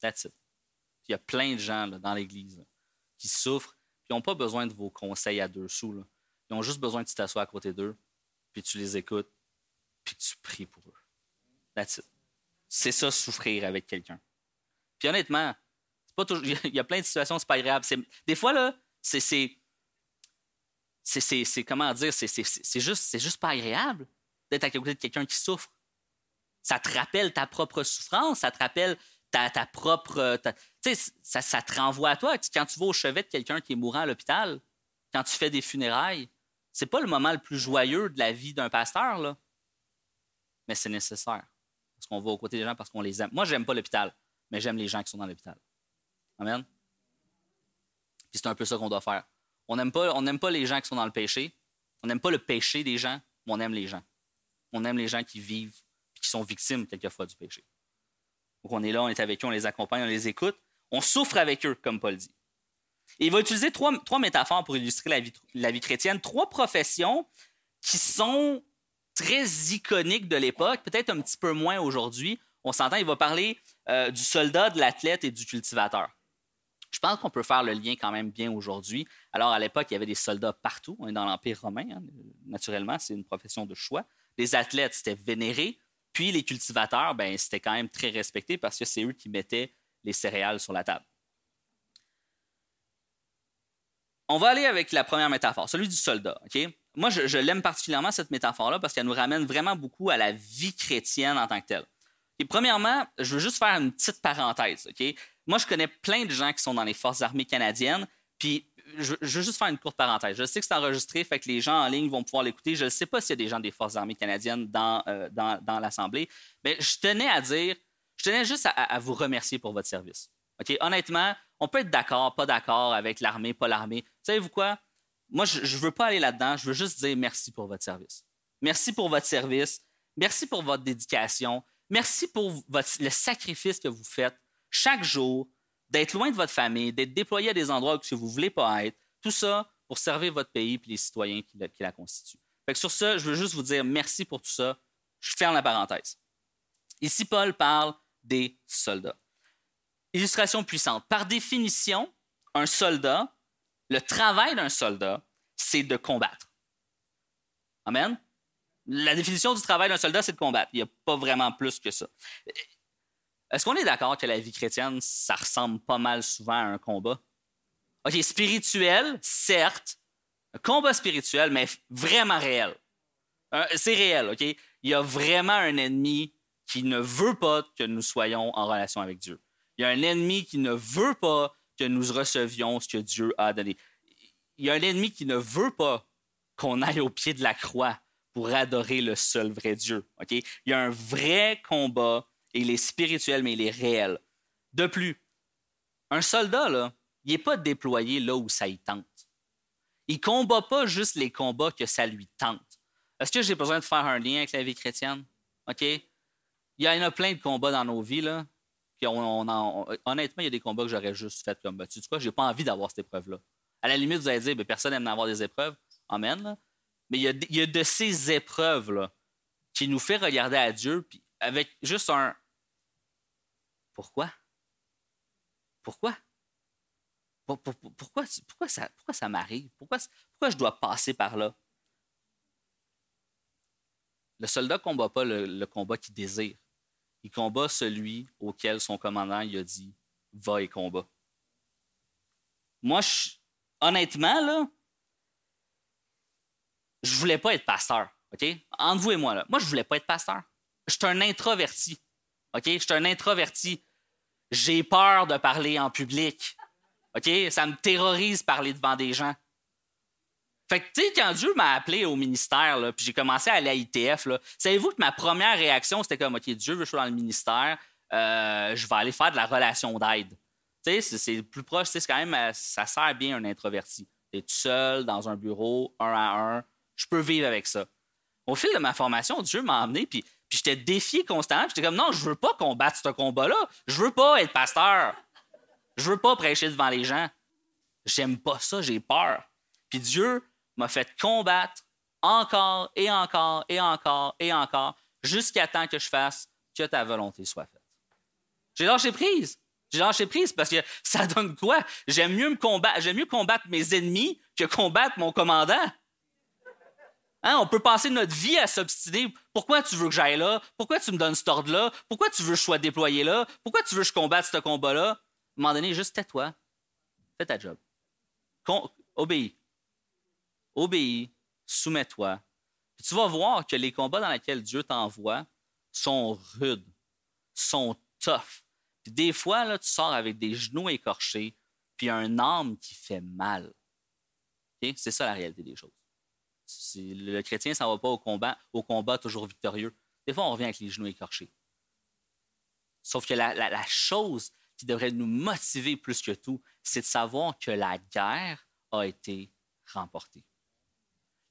[SPEAKER 1] That's it. Il y a plein de gens dans l'Église qui souffrent, qui n'ont pas besoin de vos conseils à deux sous. Là. Ils ont juste besoin que tu t'assoies à côté d'eux, puis tu les écoutes, puis tu pries pour eux. That's it. C'est ça, souffrir avec quelqu'un. Puis honnêtement, *laughs* il y a plein de situations, c'est pas agréable. Des fois, là, c'est. C'est comment dire, c'est juste, pas agréable d'être à côté de quelqu'un qui souffre. Ça te rappelle ta propre souffrance, ça te rappelle ta, propre. Tu sais, ça, ça, te renvoie à toi. Quand tu vas au chevet de quelqu'un qui est mourant à l'hôpital, quand tu fais des funérailles, c'est pas le moment le plus joyeux de la vie d'un pasteur, là. Mais c'est nécessaire. Parce qu'on va aux côtés des gens parce qu'on les aime. Moi, j'aime pas l'hôpital, mais j'aime les gens qui sont dans l'hôpital. Amen. C'est un peu ça qu'on doit faire. On n'aime pas, les gens qui sont dans le péché. On n'aime pas le péché des gens, mais on aime les gens. On aime les gens qui vivent et qui sont victimes quelquefois du péché. Donc on est là, on est avec eux, on les accompagne, on les écoute. On souffre avec eux, comme Paul dit. Et il va utiliser trois, métaphores pour illustrer la vie, la vie chrétienne, trois professions qui sont très iconiques de l'époque, peut-être un petit peu moins aujourd'hui. On s'entend, il va parler euh, du soldat, de l'athlète et du cultivateur Je pense qu'on peut faire le lien quand même bien aujourd'hui. Alors, à l'époque, il y avait des soldats partout. On est dans l'Empire romain, hein. naturellement, c'est une profession de choix. Les athlètes, c'était vénéré. Puis les cultivateurs, ben, c'était quand même très respecté parce que c'est eux qui mettaient les céréales sur la table. On va aller avec la première métaphore, celui du soldat. Moi, je, l'aime particulièrement, cette métaphore-là, parce qu'elle nous ramène vraiment beaucoup à la vie chrétienne en tant que telle. Et premièrement, je veux juste faire une petite parenthèse. Moi, je connais plein de gens qui sont dans les forces armées canadiennes, puis je, veux juste faire une courte parenthèse. Je sais que c'est enregistré, fait que les gens en ligne vont pouvoir l'écouter. Je ne sais pas s'il y a des gens des forces armées canadiennes dans, euh, l'Assemblée, mais je tenais à dire, je tenais juste à, vous remercier pour votre service. Honnêtement, on peut être d'accord, pas d'accord avec l'armée, pas l'armée. Savez-vous quoi? Moi, je ne veux pas aller là-dedans. Je veux juste dire merci pour votre service. Merci pour votre service. Merci pour votre dédication. Merci pour le sacrifice que vous faites chaque jour, d'être loin de votre famille, d'être déployé à des endroits où vous ne voulez pas être. Tout ça pour servir votre pays et les citoyens qui la, constituent. sur ce, je veux juste vous dire merci pour tout ça. Je ferme la parenthèse. Ici, Paul parle des soldats. Illustration puissante. Par définition, un soldat, le travail d'un soldat, c'est de combattre. Amen? La définition du travail d'un soldat, c'est de combattre. Il n'y a pas vraiment plus que ça. Est-ce qu'on est, d'accord que la vie chrétienne, ça ressemble pas mal souvent à un combat? OK, spirituel, certes. Un combat spirituel, mais vraiment réel. C'est réel, OK? Il y a vraiment un ennemi qui ne veut pas que nous soyons en relation avec Dieu. Il y a un ennemi qui ne veut pas que nous recevions ce que Dieu a donné. Il y a un ennemi qui ne veut pas qu'on aille au pied de la croix pour adorer le seul vrai Dieu. OK? Il y a un vrai combat il est spirituel, mais il est réel. De plus, un soldat, là, il n'est pas déployé là où ça y tente. Il ne combat pas juste les combats que ça lui tente. Est-ce que j'ai besoin de faire un lien avec la vie chrétienne? OK? Il y en a plein de combats dans nos vies, là. honnêtement, il y a des combats que j'aurais juste fait comme, ben, tu sais quoi, j'ai pas envie d'avoir cette épreuve-là. À la limite, vous allez dire, ben, personne n'aime avoir des épreuves. Amen. Mais il y, a, il y, a, de ces épreuves-là qui nous fait regarder à Dieu, puis avec juste un, pourquoi? Pourquoi? Pourquoi, ça, pourquoi ça m'arrive? Pourquoi, je dois passer par là? Le soldat ne combat pas le, combat qu'il désire. Il combat celui auquel son commandant a dit va et combat. Moi, honnêtement, là, je voulais pas être pasteur. Entre vous et moi, là. Moi, je voulais pas être pasteur. Je suis un introverti. OK? Je suis un introverti. J'ai peur de parler en public. OK? Ça me terrorise parler devant des gens. Fait que, tu sais, quand Dieu m'a appelé au ministère, puis j'ai commencé à aller à l'ITF, savez-vous que ma première réaction, c'était comme, OK, Dieu veut que je sois dans le ministère, euh, je vais aller faire de la relation d'aide. Tu sais, c'est plus proche, c'est quand même, euh, ça sert bien un introverti. Tu es tout seul, dans un bureau, un à un, je peux vivre avec ça. Au fil de ma formation, Dieu m'a emmené, puis puis j'étais défié constamment. J'étais comme, non, je veux pas combattre ce combat-là. Je veux pas être pasteur. Je veux pas prêcher devant les gens. J'aime pas ça, j'ai peur. Puis Dieu m'a fait combattre encore et encore et encore et encore jusqu'à temps que je fasse que ta volonté soit faite. J'ai lâché prise. J'ai lâché prise parce que ça donne quoi? J'aime mieux me combattre, j'aime mieux combattre mes ennemis que combattre mon commandant. Hein, on peut passer notre vie à s'obstiner. Pourquoi tu veux que j'aille là? Pourquoi tu me donnes cet ordre-là? Pourquoi tu veux que je sois déployé là? Pourquoi tu veux que je combatte ce combat-là? À un moment donné, juste tais-toi. Fais ta job. obéis. Obéis. Soumets-toi. Tu vas voir que les combats dans lesquels Dieu t'envoie sont rudes, sont tough. des fois, là, tu sors avec des genoux écorchés, puis un âme qui fait mal. C'est ça la réalité des choses. Le chrétien s'en va pas au combat, au combat toujours victorieux. Des fois, on revient avec les genoux écorchés. Sauf que la, chose qui devrait nous motiver plus que tout, c'est de savoir que la guerre a été remportée.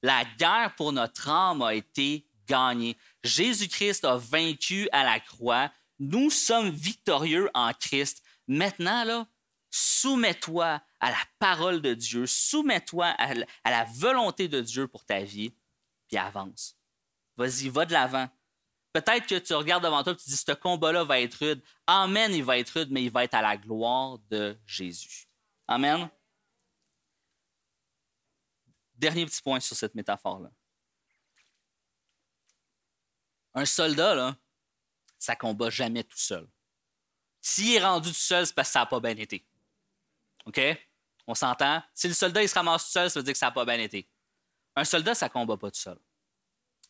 [SPEAKER 1] La guerre pour notre âme a été gagnée. Jésus-Christ a vaincu à la croix. Nous sommes victorieux en Christ. Maintenant, soumets-toi à la parole de Dieu, soumets-toi à, la volonté de Dieu pour ta vie, puis avance. Vas-y, va de l'avant. Peut-être que tu regardes devant toi et tu dis, ce combat-là va être rude. Amen, il va être rude, mais il va être à la gloire de Jésus. Amen. Dernier petit point sur cette métaphore-là. Un soldat, là, ça combat jamais tout seul. S'il est rendu tout seul, c'est parce que ça n'a pas bien été. OK? On s'entend? Si le soldat il se ramasse tout seul, ça veut dire que ça n'a pas bien été. Un soldat, ça ne combat pas tout seul.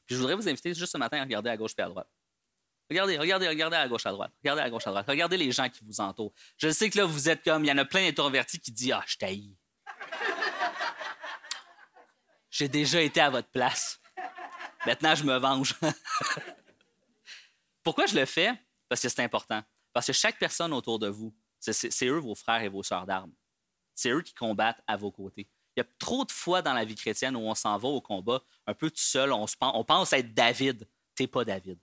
[SPEAKER 1] Je voudrais vous inviter juste ce matin à regarder à gauche et à droite. Regardez, regardez, regardez à gauche, à droite. Regardez à gauche, à droite. Regardez les gens qui vous entourent. Je sais que là, vous êtes comme, il y en a plein d'introvertis qui disent Ah, je t'haïs. J'ai déjà été à votre place. Maintenant, je me venge. *laughs* Pourquoi je le fais? Parce que c'est important. Parce que chaque personne autour de vous, c'est eux vos frères et vos sœurs d'armes. C'est eux qui combattent à vos côtés. Il y a trop de fois dans la vie chrétienne où on s'en va au combat un peu tout seul, on, on pense être David. T'es pas David.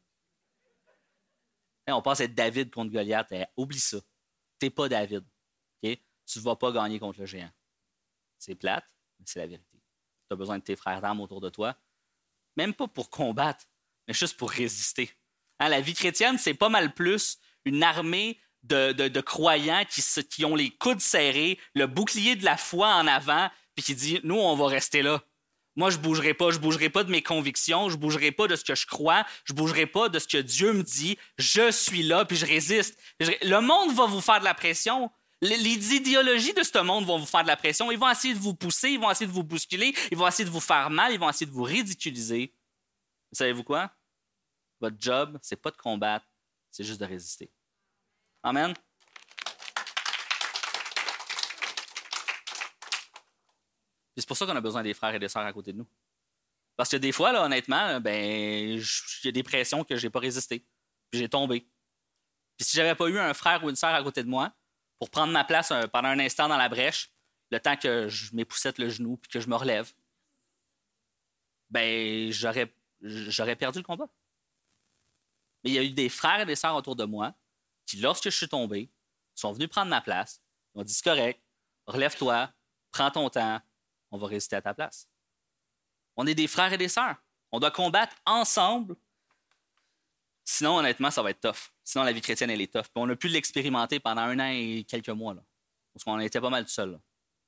[SPEAKER 1] On pense être David contre Goliath. Eh, oublie ça. T'es pas David. Tu ne vas pas gagner contre le géant. C'est plate, mais c'est la vérité. Tu as besoin de tes frères d'armes autour de toi. Même pas pour combattre, mais juste pour résister. Hein, la vie chrétienne, c'est pas mal plus une armée de, croyants qui, qui, ont les coudes serrés, le bouclier de la foi en avant, puis qui dit Nous, on va rester là. Moi, je ne bougerai pas. Je ne bougerai pas de mes convictions. Je ne bougerai pas de ce que je crois. Je ne bougerai pas de ce que Dieu me dit. Je suis là, puis je résiste. Le monde va vous faire de la pression. Les idéologies de ce monde vont vous faire de la pression. Ils vont essayer de vous pousser, ils vont essayer de vous bousculer, ils vont essayer de vous faire mal, ils vont essayer de vous ridiculiser. Savez-vous quoi? Votre job, c'est pas de combattre, c'est juste de résister. Amen. c'est pour ça qu'on a besoin des frères et des sœurs à côté de nous. Parce que des fois, honnêtement, ben, a des pressions que je n'ai pas résisté. J'ai tombé. Puis si j'avais pas eu un frère ou une sœur à côté de moi pour prendre ma place euh, pendant un instant dans la brèche, le temps que je m'époussette le genou puis que je me relève, ben j'aurais, j'aurais perdu le combat. Mais il y a eu des frères et des sœurs autour de moi qui, lorsque je suis tombé, sont venus prendre ma place. Ils m'ont dit c'est correct, relève-toi, prends ton temps, on va résister à ta place. On est des frères et des sœurs. On doit combattre ensemble. Sinon, honnêtement, ça va être tough. Sinon, la vie chrétienne, elle est tough. on a pu l'expérimenter pendant un an et quelques mois. Parce qu'on était pas mal tout seul.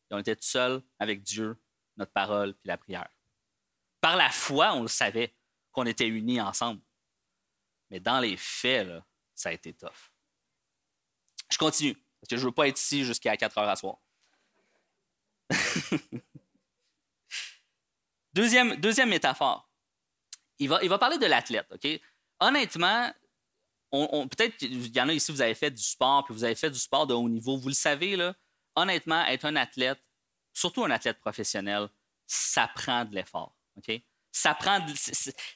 [SPEAKER 1] on était tout seul avec Dieu, notre parole, puis la prière. Par la foi, on le savait qu'on était unis ensemble. Mais dans les faits, ça a été tough. Je continue, parce que je ne veux pas être ici jusqu'à 4 heures à soir. *laughs* Deuxième, deuxième métaphore. Il va, il va parler de l'athlète. Honnêtement, on, peut-être qu'il y en a ici, vous avez fait du sport, puis vous avez fait du sport de haut niveau. Vous le savez, là, honnêtement, être un athlète, surtout un athlète professionnel, ça prend de l'effort. Ça prend,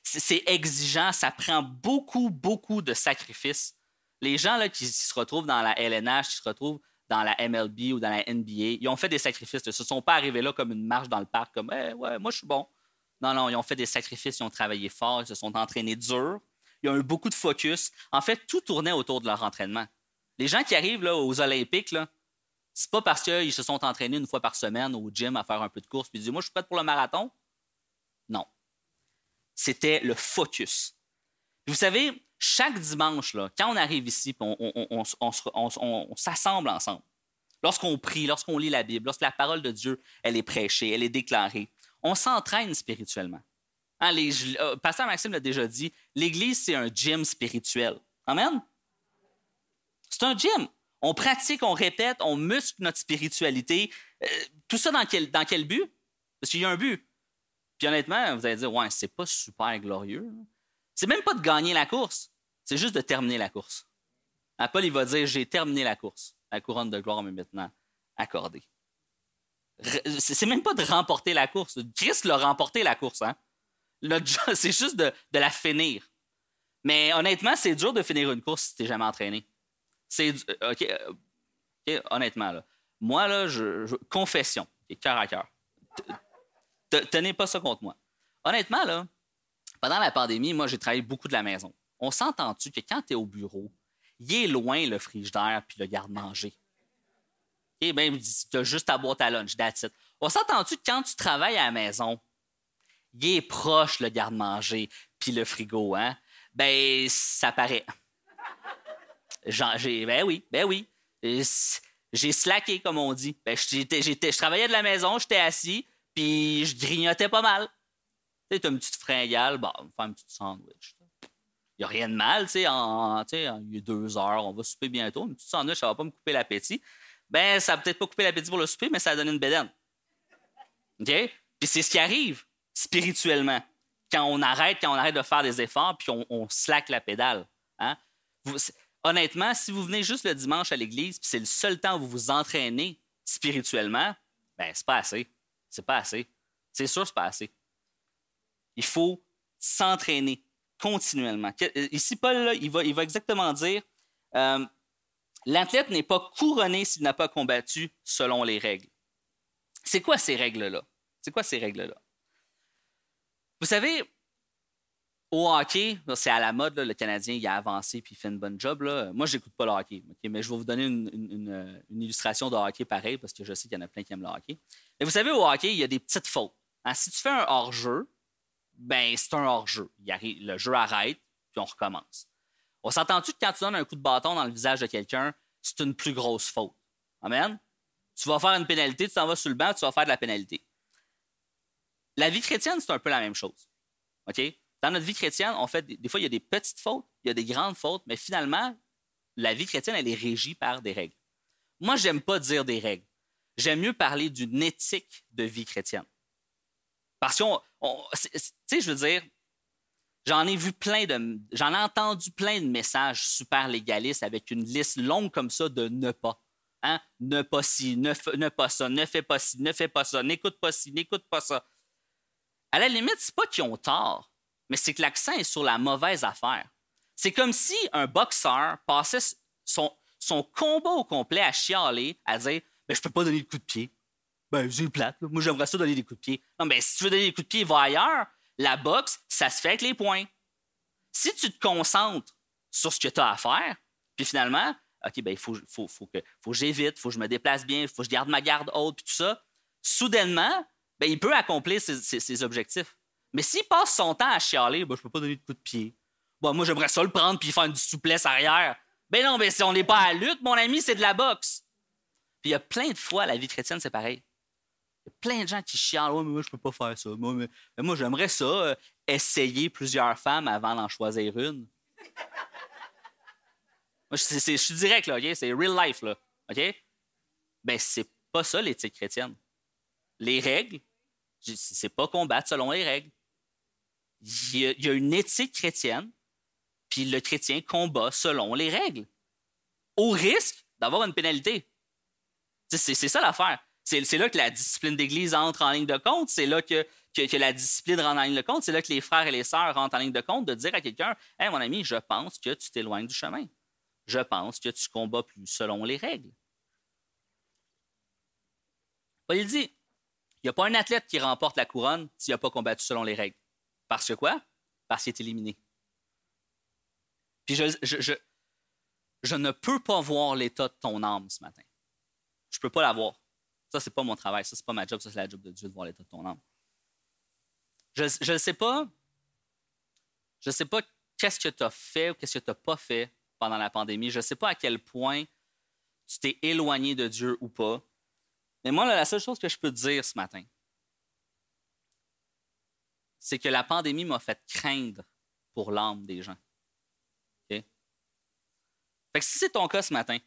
[SPEAKER 1] c'est exigeant, ça prend beaucoup, beaucoup de sacrifices. Les gens là, qui se retrouvent dans la LNH, qui se retrouvent dans la MLB ou dans la NBA, ils ont fait des sacrifices. Ils ne se sont pas arrivés là comme une marche dans le parc, comme eh, ouais, moi je suis bon. Non, non, ils ont fait des sacrifices, ils ont travaillé fort, ils se sont entraînés dur, ils ont eu beaucoup de focus. En fait, tout tournait autour de leur entraînement. Les gens qui arrivent là, aux Olympiques, ce c'est pas parce qu'ils se sont entraînés une fois par semaine au gym à faire un peu de course puis ils disent Moi, je suis prêt pour le marathon. Non. C'était le focus. vous savez, chaque dimanche, là, quand on arrive ici, on, on, s'assemble ensemble. Lorsqu'on prie, lorsqu'on lit la Bible, lorsque la parole de Dieu, elle est prêchée, elle est déclarée, on s'entraîne spirituellement. Hein, euh, Pasteur Maxime l'a déjà dit, l'Église, c'est un gym spirituel. Amen? C'est un gym. On pratique, on répète, on muscle notre spiritualité. Euh, tout ça dans quel, dans quel but? Parce qu'il y a un but. Puis honnêtement, vous allez dire, ouais, c'est pas super glorieux. C'est même pas de gagner la course, c'est juste de terminer la course. Paul, il va dire J'ai terminé la course. La couronne de gloire m'est maintenant accordée. C'est même pas de remporter la course. Christ l'a remporté la course. Hein? *laughs* C'est juste de, la finir. Mais honnêtement, c'est dur de finir une course si tu n'es jamais entraîné. C'est. Euh, OK, honnêtement, là. Moi, là, je, confession, cœur à cœur. Tenez pas ça contre moi. Honnêtement, là, pendant la pandémie, moi, j'ai travaillé beaucoup de la maison. On s'entend-tu que quand tu es au bureau, il est loin le frigidaire puis le garde-manger? Et bien, tu as juste à boire ta lunch, that's it. On s'entend-tu que quand tu travailles à la maison, il est proche le garde-manger puis le frigo, hein? Ben, ça paraît. ben oui, ben oui. J'ai slacké, comme on dit. Ben, je travaillais de la maison, j'étais assis, puis je grignotais pas mal. Tu sais, une petite fringale, bon, on va faire un petit sandwich. Il n'y a rien de mal, tu sais, en, il a deux heures, on va souper bientôt. Une petite sandwich, ça va pas me couper l'appétit. Ben, ça va peut-être pas couper l'appétit pour le souper, mais ça va donner une bédaine. Puis c'est ce qui arrive spirituellement. Quand on arrête, quand on arrête de faire des efforts, puis on, on slack la pédale. Hein? honnêtement, si vous venez juste le dimanche à l'église, puis c'est le seul temps où vous vous entraînez spirituellement, ben c'est pas assez. C'est pas assez. C'est sûr, c'est pas assez. Il faut s'entraîner continuellement. Euh, ici, Paul, il, va, exactement dire euh, l'athlète n'est pas couronné s'il n'a pas combattu selon les règles. C'est quoi ces règles-là? C'est quoi ces règles-là? Vous savez, au hockey, c'est à la mode, le Canadien il a avancé puis il fait une bonne job. Moi, je n'écoute pas le hockey, mais je vais vous donner une, illustration de hockey pareil parce que je sais qu'il y en a plein qui aiment le hockey. Mais vous savez, au hockey, il y a des petites fautes. Hein, si tu fais un hors-jeu, ben c'est un hors-jeu. Le jeu arrête, puis on recommence. On s'entend-tu que quand tu donnes un coup de bâton dans le visage de quelqu'un, c'est une plus grosse faute? Amen? Tu vas faire une pénalité, tu t'en vas sur le banc, tu vas faire de la pénalité. La vie chrétienne, c'est un peu la même chose. OK? Dans notre vie chrétienne, on fait des, fois, il y a des petites fautes, il y a des grandes fautes, mais finalement, la vie chrétienne, elle est régie par des règles. Moi, j'aime pas dire des règles. J'aime mieux parler d'une éthique de vie chrétienne. Parce que, tu sais, je veux dire, j'en ai vu plein de, j'en ai entendu plein de messages super légalistes avec une liste longue comme ça de ne pas. Hein? Ne pas ci, ne, ne pas ça, ne fais pas ci, ne fais pas ça, n'écoute pas ci, n'écoute pas ça. À la limite, c'est pas qu'ils ont tort mais c'est que l'accent est sur la mauvaise affaire. C'est comme si un boxeur passait son, combat au complet à chialer, à dire ben, Je peux pas donner le coup de pied. Ben, j'ai plate. Moi, j'aimerais ça donner des coups de pied. Non, mais si tu veux donner des coups de pied, va ailleurs. La boxe, ça se fait avec les points. Si tu te concentres sur ce que tu as à faire, puis finalement, OK, ben, il faut, faut, faut, que, faut que j'évite, il faut que je me déplace bien, il faut que je garde ma garde haute, puis tout ça, soudainement, ben, il peut accomplir ses objectifs. Mais s'il passe son temps à chialer, ben, je peux pas donner de coup de pied. Bon, moi, j'aimerais ça le prendre puis faire une souplesse arrière. Ben non, ben si on n'est pas à la lutte, mon ami, c'est de la boxe. Puis il y a plein de fois, la vie chrétienne, c'est pareil. Il y a plein de gens qui chialent. Ouais, mais moi, je peux pas faire ça. Moi, mais, moi j'aimerais ça, euh, essayer plusieurs femmes avant d'en choisir une. moi, je, suis direct, là, OK? C'est real life, là. OK? Ben, c'est pas ça l'éthique chrétienne. Les règles, c'est pas combattre selon les règles il y, a, une éthique chrétienne, puis le chrétien combat selon les règles, au risque d'avoir une pénalité. C'est ça l'affaire. C'est là que la discipline d'Église entre en ligne de compte, c'est là que, que, la discipline rentre en ligne de compte, c'est là que les frères et les sœurs rentrent en ligne de compte, de dire à quelqu'un Hey, mon ami, je pense que tu t'éloignes du chemin. Je pense que tu combats plus selon les règles. Paul dit il n'y a pas un athlète qui remporte la couronne s'il n'a pas combattu selon les règles. Parce que quoi? Parce qu'il est éliminé. Puis je, je, je, ne peux pas voir l'état de ton âme ce matin. Je ne peux pas la voir. Ça, ce n'est pas mon travail. Ça, ce n'est pas ma job. Ça, c'est la job de Dieu de voir l'état de ton âme. Je ne sais pas. Je ne sais pas qu'est-ce que tu as fait ou qu'est-ce que tu n'as pas fait pendant la pandémie. Je ne sais pas à quel point tu t'es éloigné de Dieu ou pas. Mais moi, la seule chose que je peux te dire ce matin, c'est que la pandémie m'a fait craindre pour l'âme des gens. Fait que si c'est ton cas ce matin,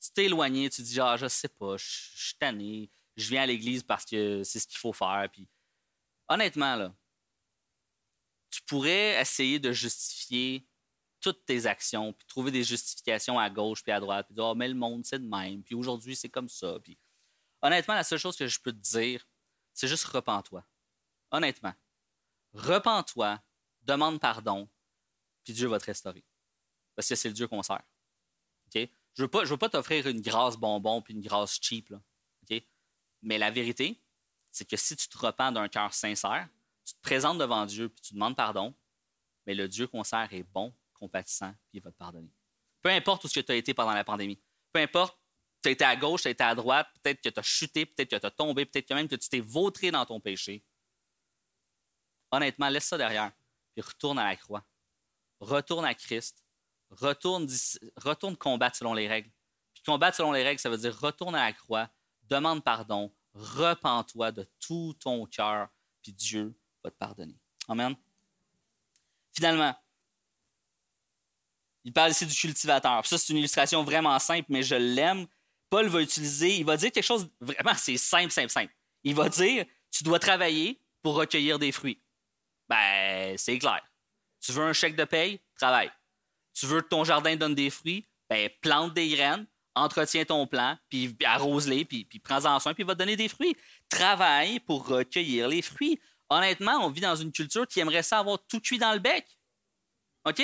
[SPEAKER 1] tu t'es éloigné, tu dis Ah, je sais pas, je, suis tanné, je viens à l'église parce que c'est ce qu'il faut faire. Puis, honnêtement, là, tu pourrais essayer de justifier toutes tes actions, puis trouver des justifications à gauche puis à droite, puis dire oh, mais le monde, c'est de même, puis aujourd'hui, c'est comme ça. Puis, honnêtement, la seule chose que je peux te dire, c'est juste repens-toi. Honnêtement repens-toi, demande pardon, puis Dieu va te restaurer. Parce que c'est le Dieu qu'on sert. Je veux pas, veux pas t'offrir une grâce bonbon puis une grâce cheap. Mais la vérité, c'est que si tu te repens d'un cœur sincère, tu te présentes devant Dieu puis tu demandes pardon, mais le Dieu qu'on sert est bon, compatissant, puis il va te pardonner. Peu importe où tu as été pendant la pandémie, peu importe, tu as été à gauche, tu as été à droite, peut-être que tu as chuté, peut-être que tu as tombé, peut-être que même que tu t'es vautré dans ton péché honnêtement, laisse ça derrière, puis retourne à la croix. Retourne à Christ. Retourne, retourne combattre selon les règles. Puis combattre selon les règles, ça veut dire retourne à la croix, demande pardon, repens-toi de tout ton cœur, puis Dieu va te pardonner. Amen. Finalement, il parle ici du cultivateur. ça, c'est une illustration vraiment simple, mais je l'aime. Paul va utiliser, il va dire quelque chose vraiment, c'est simple, simple, simple. Il va dire, tu dois travailler pour recueillir des fruits. Ben, c'est clair. Tu veux un chèque de paye? Travaille. Tu veux que ton jardin donne des fruits? Ben, plante des graines, entretiens ton plant, puis arrose-les, puis, puis prends-en soin, puis il va donner des fruits. Travaille pour recueillir les fruits. Honnêtement, on vit dans une culture qui aimerait ça avoir tout cuit dans le bec. OK?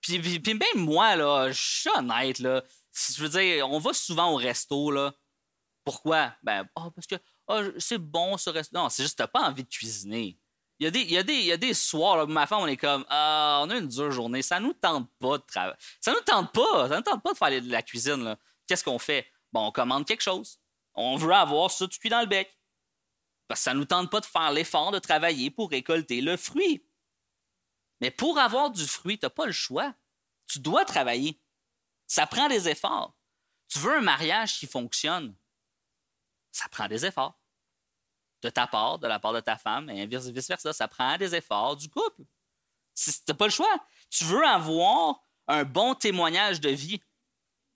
[SPEAKER 1] Puis, puis, même moi, là, je suis honnête, là. Je veux dire, on va souvent au resto, là. Pourquoi? Ben, oh, parce que oh, c'est bon ce resto. Non, c'est juste que t'as pas envie de cuisiner. Il y, a des, il, y a des, il y a des soirs, là, ma femme, on est comme, ah, on a une dure journée, ça nous tente pas de travailler. Ça nous tente pas, ça nous tente pas de faire de la cuisine. Qu'est-ce qu'on fait? Bon, on commande quelque chose. On veut avoir ça tout cuit dans le bec. Parce que ça nous tente pas de faire l'effort de travailler pour récolter le fruit. Mais pour avoir du fruit, tu n'as pas le choix. Tu dois travailler. Ça prend des efforts. Tu veux un mariage qui fonctionne? Ça prend des efforts. De ta part, de la part de ta femme, et vice-versa. Ça prend des efforts du couple. Tu n'as pas le choix. Tu veux avoir un bon témoignage de vie,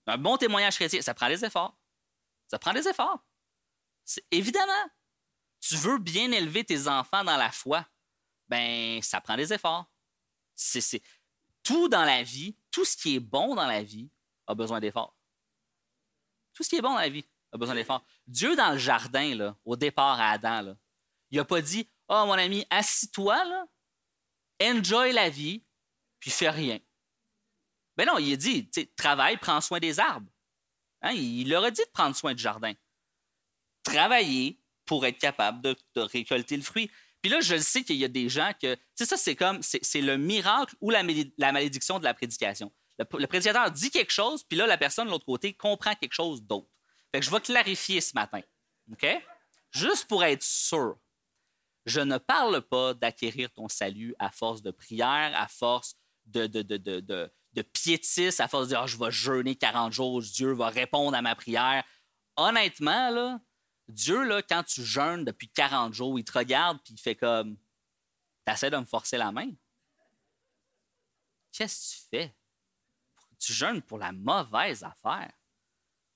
[SPEAKER 1] un bon témoignage chrétien, ça prend des efforts. Ça prend des efforts. Évidemment. Tu veux bien élever tes enfants dans la foi, ben ça prend des efforts. C'est, tout dans la vie, tout ce qui est bon dans la vie a besoin d'efforts. Tout ce qui est bon dans la vie a besoin d'efforts. Dieu, dans le jardin, là, au départ à Adam, il n'a pas dit Oh, mon ami, assis-toi, enjoy la vie, puis fais rien. Ben non, il a dit Travaille, prends soin des arbres. Hein, il leur a dit de prendre soin du jardin. Travailler pour être capable de récolter le fruit. Puis là, je sais qu'il y a des gens que. Tu sais, ça, c'est comme. C'est le miracle ou la, malédiction de la prédication. Le, prédicateur dit quelque chose, puis là, la personne de l'autre côté comprend quelque chose d'autre. Fait que je vais clarifier ce matin. OK? Juste pour être sûr. Je ne parle pas d'acquérir ton salut à force de prière, à force de, de, de, de, de piétisme, à force de dire ah, je vais jeûner 40 jours, Dieu va répondre à ma prière. Honnêtement, là, Dieu, là, quand tu jeûnes depuis 40 jours, il te regarde puis il fait comme essaies de me forcer la main. Qu'est-ce que tu fais? Tu jeûnes pour la mauvaise affaire.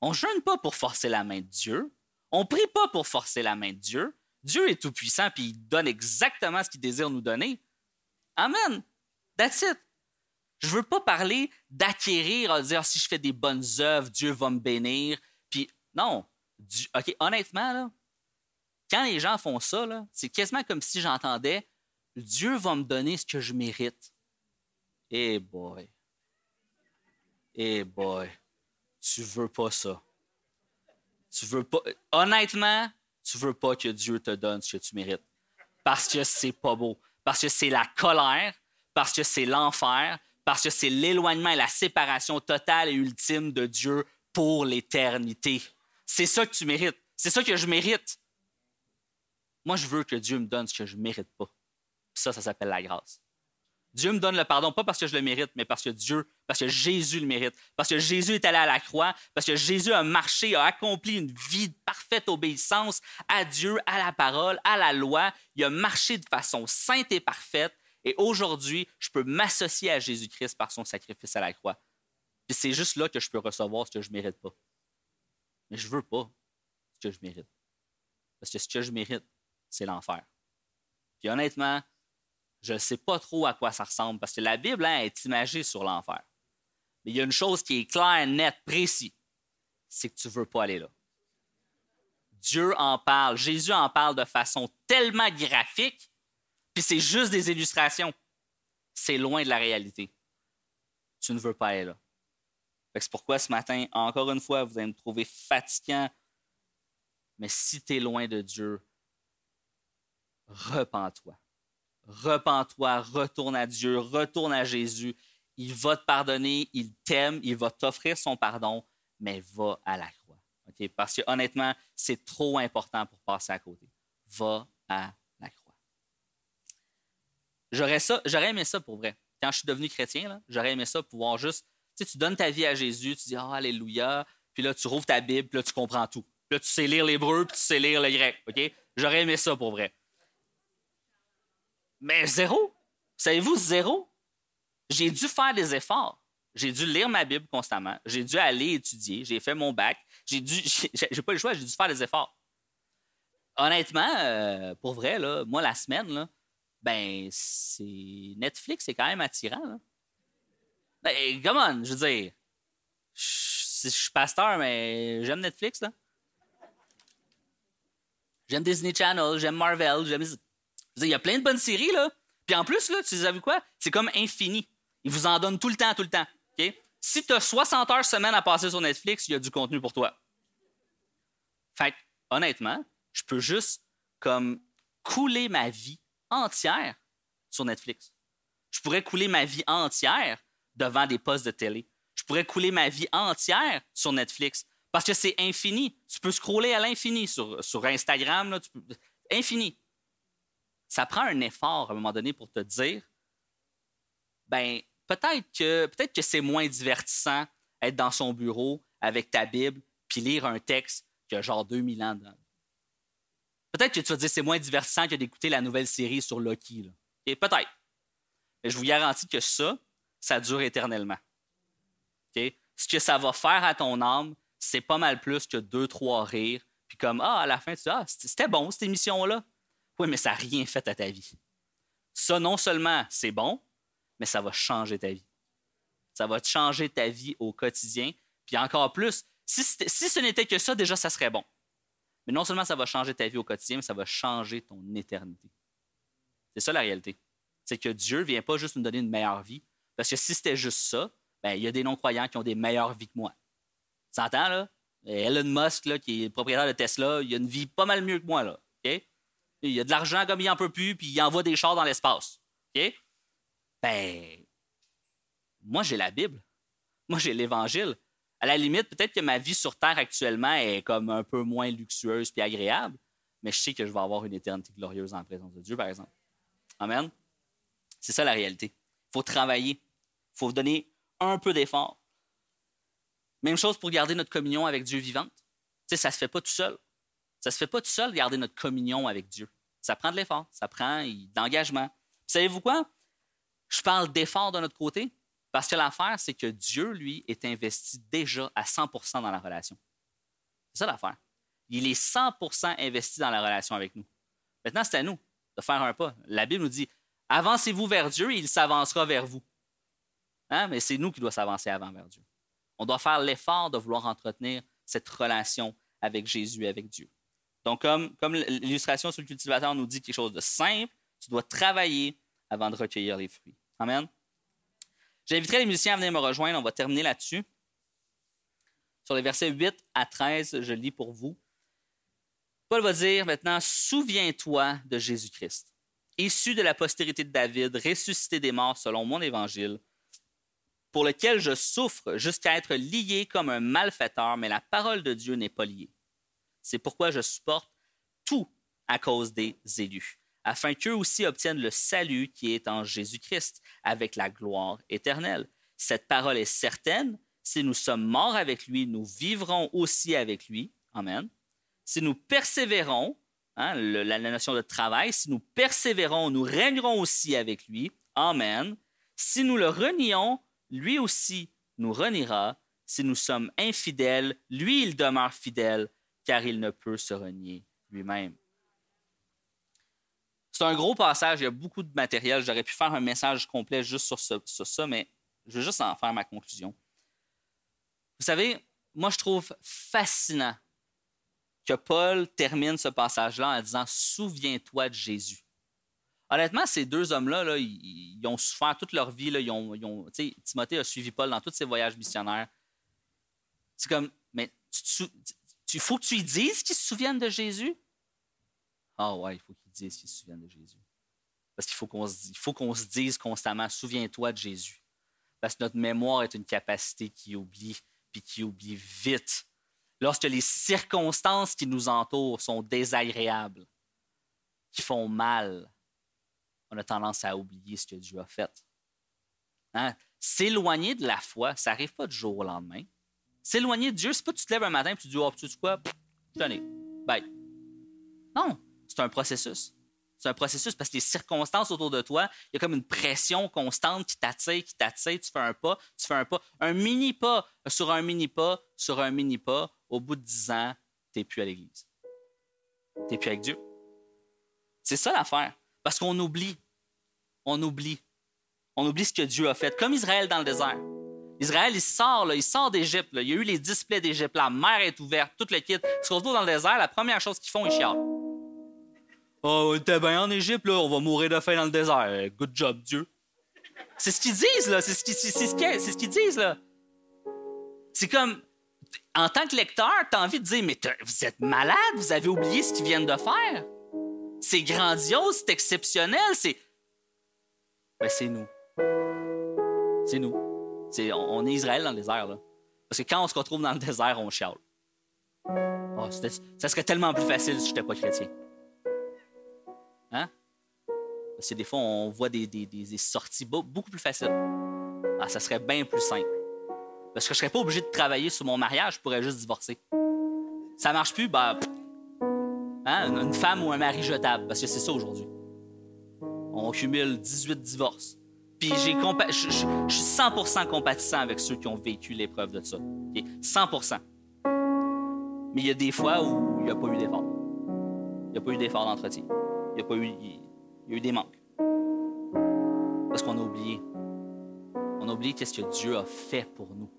[SPEAKER 1] On ne jeûne pas pour forcer la main de Dieu. On ne prie pas pour forcer la main de Dieu. Dieu est tout-puissant puis il donne exactement ce qu'il désire nous donner. Amen. That's it. Je ne veux pas parler d'acquérir, dire si je fais des bonnes œuvres, Dieu va me bénir. Puis non, OK, honnêtement, quand les gens font ça, c'est quasiment comme si j'entendais Dieu va me donner ce que je mérite. Eh boy. Eh boy. Tu veux pas ça. Tu veux pas. Honnêtement, tu veux pas que Dieu te donne ce que tu mérites. Parce que c'est pas beau. Parce que c'est la colère. Parce que c'est l'enfer. Parce que c'est l'éloignement et la séparation totale et ultime de Dieu pour l'éternité. C'est ça que tu mérites. C'est ça que je mérite. Moi, je veux que Dieu me donne ce que je mérite pas. ça, ça s'appelle la grâce. Dieu me donne le pardon, pas parce que je le mérite, mais parce que Dieu, parce que Jésus le mérite, parce que Jésus est allé à la croix, parce que Jésus a marché, a accompli une vie de parfaite obéissance à Dieu, à la parole, à la loi. Il a marché de façon sainte et parfaite. Et aujourd'hui, je peux m'associer à Jésus-Christ par son sacrifice à la croix. Puis c'est juste là que je peux recevoir ce que je ne mérite pas. Mais je ne veux pas ce que je mérite. Parce que ce que je mérite, c'est l'enfer. Puis honnêtement, je ne sais pas trop à quoi ça ressemble parce que la Bible hein, est imagée sur l'enfer. Mais il y a une chose qui est claire, nette, précise c'est que tu ne veux pas aller là. Dieu en parle, Jésus en parle de façon tellement graphique, puis c'est juste des illustrations. C'est loin de la réalité. Tu ne veux pas aller là. C'est pourquoi ce matin, encore une fois, vous allez me trouver fatigant. Mais si tu es loin de Dieu, repens-toi. Repens-toi, retourne à Dieu, retourne à Jésus. Il va te pardonner, il t'aime, il va t'offrir son pardon, mais va à la croix. Parce que honnêtement, c'est trop important pour passer à côté. Va à la croix. J'aurais, ça, j'aurais aimé ça pour vrai. Quand je suis devenu chrétien, j'aurais aimé ça pouvoir juste tu donnes ta vie à Jésus, tu dis oh, Alléluia. Puis là, tu rouvres ta Bible, puis là, tu comprends tout. Puis là, tu sais lire l'hébreu, puis tu sais lire le grec. J'aurais aimé ça pour vrai. Mais zéro. Savez-vous, zéro? J'ai dû faire des efforts. J'ai dû lire ma Bible constamment. J'ai dû aller étudier. J'ai fait mon bac. J'ai dû. *laughs* J'ai pas le choix, j'ai dû faire des efforts. Honnêtement, euh, pour vrai, là, moi, la semaine, là, ben, c'est. Netflix, c'est quand même attirant. Là. Ben, come on, je veux dire. Je, suis pasteur, mais j'aime Netflix, là. J'aime Disney Channel, j'aime Marvel, j'aime. Il y a plein de bonnes séries, là. Puis en plus, là, tu sais, vu quoi? C'est comme infini. Ils vous en donnent tout le temps, tout le temps. Si tu as 60 heures semaine à passer sur Netflix, il y a du contenu pour toi. Fait honnêtement, je peux juste comme couler ma vie entière sur Netflix. Je pourrais couler ma vie entière devant des postes de télé. Je pourrais couler ma vie entière sur Netflix parce que c'est infini. Tu peux scroller à l'infini sur, sur Instagram, là, infini ça prend un effort à un moment donné pour te dire, ben peut-être que peut-être que c'est moins divertissant être dans son bureau avec ta Bible puis lire un texte qui a genre 2000 ans dedans. Peut-être que tu vas dire c'est moins divertissant que d'écouter la nouvelle série sur Loki. Peut-être. Mais je vous garantis que ça, ça dure éternellement. Ce que ça va faire à ton âme, c'est pas mal plus que deux, trois rires. Puis comme, ah, à la fin, tu dis, ah, c'était bon, cette émission-là. Oui, mais ça n'a rien fait à ta vie. Ça, non seulement c'est bon, mais ça va changer ta vie. Ça va changer ta vie au quotidien. Puis encore plus, si, ce n'était que ça, déjà, ça serait bon. Mais non seulement ça va changer ta vie au quotidien, mais ça va changer ton éternité. C'est ça la réalité. C'est que Dieu ne vient pas juste nous donner une meilleure vie. Parce que si c'était juste ça, ben, il y a des non-croyants qui ont des meilleures vies que moi. Tu entends, là? Elon Musk, là, qui est propriétaire de Tesla, il a une vie pas mal mieux que moi. Là. Il y a de l'argent comme il en peut plus, puis il envoie des chars dans l'espace. OK? Ben, moi, j'ai la Bible. Moi, j'ai l'Évangile. À la limite, peut-être que ma vie sur Terre actuellement est comme un peu moins luxueuse puis agréable, mais je sais que je vais avoir une éternité glorieuse en présence de Dieu, par exemple. Amen. C'est ça la réalité. Il faut travailler. Il faut donner un peu d'effort. Même chose pour garder notre communion avec Dieu vivante. Tu sais, ça ne se fait pas tout seul. Ça ne se fait pas tout seul, garder notre communion avec Dieu. Ça prend de l'effort, ça prend de l'engagement. Savez-vous quoi? Je parle d'effort de notre côté parce que l'affaire, c'est que Dieu, lui, est investi déjà à 100% dans la relation. C'est ça l'affaire. Il est 100% investi dans la relation avec nous. Maintenant, c'est à nous de faire un pas. La Bible nous dit avancez-vous vers Dieu et il s'avancera vers vous. Hein? Mais c'est nous qui doit s'avancer avant vers Dieu. On doit faire l'effort de vouloir entretenir cette relation avec Jésus, avec Dieu. Donc, comme, l'illustration sur le cultivateur nous dit quelque chose de simple, tu dois travailler avant de recueillir les fruits. Amen. J'inviterai les musiciens à venir me rejoindre. On va terminer là-dessus. Sur les versets 8 à 13, je lis pour vous. Paul va dire maintenant Souviens-toi de Jésus-Christ, issu de la postérité de David, ressuscité des morts selon mon évangile, pour lequel je souffre jusqu'à être lié comme un malfaiteur, mais la parole de Dieu n'est pas liée. C'est pourquoi je supporte tout à cause des élus, afin qu'eux aussi obtiennent le salut qui est en Jésus-Christ, avec la gloire éternelle. Cette parole est certaine. Si nous sommes morts avec lui, nous vivrons aussi avec lui. Amen. Si nous persévérons, hein, la, notion de travail, si nous persévérons, nous régnerons aussi avec lui. Amen. Si nous le renions, lui aussi nous reniera. Si nous sommes infidèles, lui, il demeure fidèle car il ne peut se renier lui-même. C'est un gros passage, il y a beaucoup de matériel. J'aurais pu faire un message complet juste sur, ça, mais je vais juste en faire ma conclusion. Vous savez, moi, je trouve fascinant que Paul termine ce passage-là en disant Souviens-toi de Jésus. Honnêtement, ces deux hommes-là, ils, ont souffert toute leur vie. Timothée a suivi Paul dans tous ses voyages missionnaires. C'est comme, mais tu, il faut que tu lui dises qu'ils se souviennent de Jésus? Ah ouais, il faut qu'ils disent qu'ils se souviennent de Jésus. Parce qu'il faut qu'on se, dise constamment, souviens-toi de Jésus. Parce que notre mémoire est une capacité qui oublie, puis qui oublie vite. Lorsque les circonstances qui nous entourent sont désagréables, qui font mal, on a tendance à oublier ce que Dieu a fait. Hein? S'éloigner de la foi, ça n'arrive pas du jour au lendemain. S'éloigner de Dieu, c'est pas que tu te lèves un matin et tu dis, oh, tu sais quoi, je t'en ai. Bye. Non, c'est un processus. C'est un processus parce que les circonstances autour de toi, il y a comme une pression constante qui t'attire, qui t'attire. Tu fais un pas, tu fais un pas, un mini pas sur un mini pas sur un mini pas. Au bout de dix ans, tu n'es plus à l'Église. Tu n'es plus avec Dieu. C'est ça l'affaire. Parce qu'on oublie. On oublie. On oublie ce que Dieu a fait. Comme Israël dans le désert. Israël, il sort, là, il sort d'Égypte. Il y a eu les displays d'Égypte. La mer est ouverte, tout le kit. Ils se retrouvent dans le désert. La première chose qu'ils font, ils chialent. Oh, t'es bien en Égypte, là, on va mourir de faim dans le désert. Good job, Dieu. C'est ce qu'ils disent, là. C'est ce qu'ils ce qu'ils disent, là. C'est comme, en tant que lecteur, t'as envie de dire, mais vous êtes malade, vous avez oublié ce qu'ils viennent de faire. C'est grandiose, c'est exceptionnel, c'est. Ben, c'est nous. C'est nous. On, est Israël dans le désert, là. Parce que quand on se retrouve dans le désert, on chiale. Oh, ça serait tellement plus facile si je n'étais pas chrétien. Hein? Parce que des fois, on voit des, sorties beaucoup plus faciles. Ah, ça serait bien plus simple. Parce que je ne serais pas obligé de travailler sur mon mariage, je pourrais juste divorcer. Ça marche plus, hein? une femme ou un mari jetable, parce que c'est ça aujourd'hui. On cumule 18 divorces. Puis j'ai je, suis 100% compatissant avec ceux qui ont vécu l'épreuve de ça. 100%. Mais il y a des fois où il n'y a pas eu d'effort. Il n'y a pas eu d'effort d'entretien il y a pas eu, il y a eu des manques. Parce qu'on a oublié. On a oublié qu'est-ce que Dieu a fait pour nous.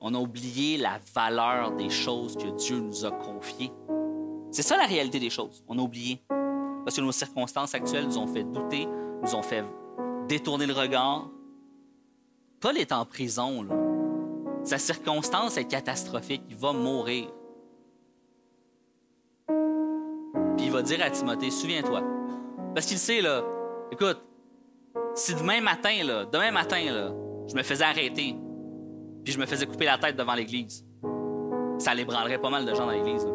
[SPEAKER 1] On a oublié la valeur des choses que Dieu nous a confiées. C'est ça la réalité des choses. On a oublié. Parce que nos circonstances actuelles nous ont fait douter, nous ont fait détourner le regard. Paul est en prison. Là. Sa circonstance est catastrophique. Il va mourir. Puis il va dire à Timothée, souviens-toi, parce qu'il sait, là, écoute, si demain matin, là, demain matin, là, je me faisais arrêter, puis je me faisais couper la tête devant l'Église, ça l'ébranlerait pas mal de gens dans l'Église.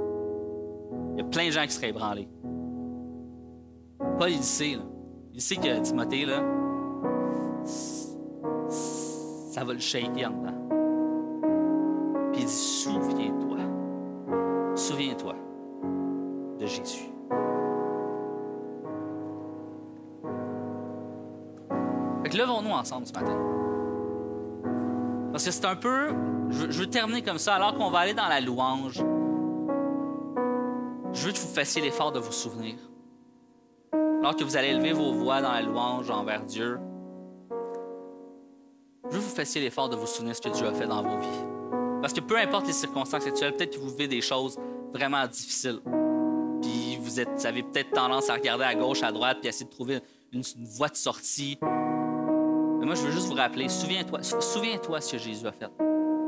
[SPEAKER 1] Il y a plein de gens qui seraient ébranlés. Paul, il sait, là. Il sait que Timothée, là, ça va le shaker en dedans. Puis il dit Souviens-toi. Souviens-toi de Jésus. levons-nous ensemble ce matin. Parce que c'est un peu. Je, veux terminer comme ça, alors qu'on va aller dans la louange. Je veux que vous fassiez l'effort de vous souvenir. Alors que vous allez élever vos voix dans la louange envers Dieu, je veux que vous fassiez l'effort de vous souvenir de ce que Dieu a fait dans vos vies. Parce que peu importe les circonstances actuelles, peut-être que vous vivez des choses vraiment difficiles. Puis vous, êtes, vous avez peut-être tendance à regarder à gauche, à droite, puis essayer de trouver une, voie de sortie. Mais moi, je veux juste vous rappeler, souviens-toi, souviens-toi ce que Jésus a fait.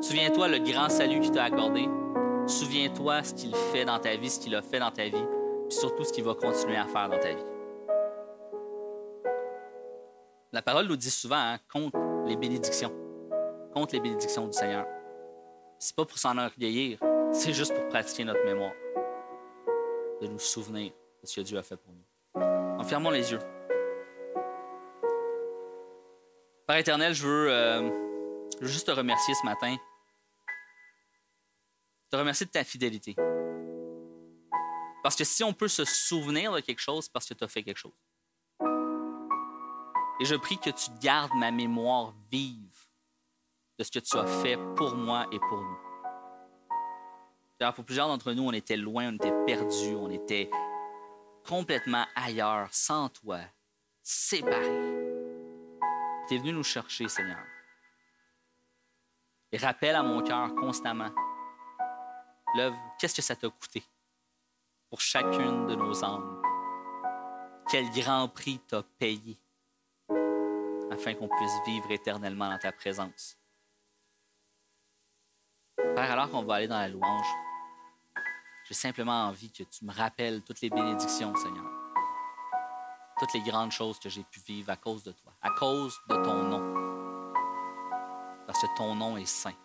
[SPEAKER 1] Souviens-toi le grand salut qu'il t'a accordé. Souviens-toi ce qu'il fait dans ta vie, ce qu'il a fait dans ta vie, puis surtout ce qu'il va continuer à faire dans ta vie. La parole nous dit souvent, hein, compte les bénédictions. Compte les bénédictions du Seigneur. C'est pas pour s'en orgueillir, c'est juste pour pratiquer notre mémoire. De nous souvenir de ce que Dieu a fait pour nous. En fermons les yeux. Père éternel, euh, je veux, juste te remercier ce matin. Te remercier de ta fidélité. Parce que si on peut se souvenir de quelque chose, c'est parce que tu as fait quelque chose. Et je prie que tu gardes ma mémoire vive de ce que tu as fait pour moi et pour nous. Alors, pour plusieurs d'entre nous, on était loin, on était perdus, on était complètement ailleurs, sans toi, séparés. Tu es venu nous chercher, Seigneur. Et rappelle à mon cœur constamment, l'œuvre, qu'est-ce que ça t'a coûté pour chacune de nos âmes? Quel grand prix t'as payé? Afin qu'on puisse vivre éternellement dans ta présence? Père, alors qu'on va aller dans la louange, j'ai simplement envie que tu me rappelles toutes les bénédictions, Seigneur toutes les grandes choses que j'ai pu vivre à cause de toi, à cause de ton nom. Parce que ton nom est saint,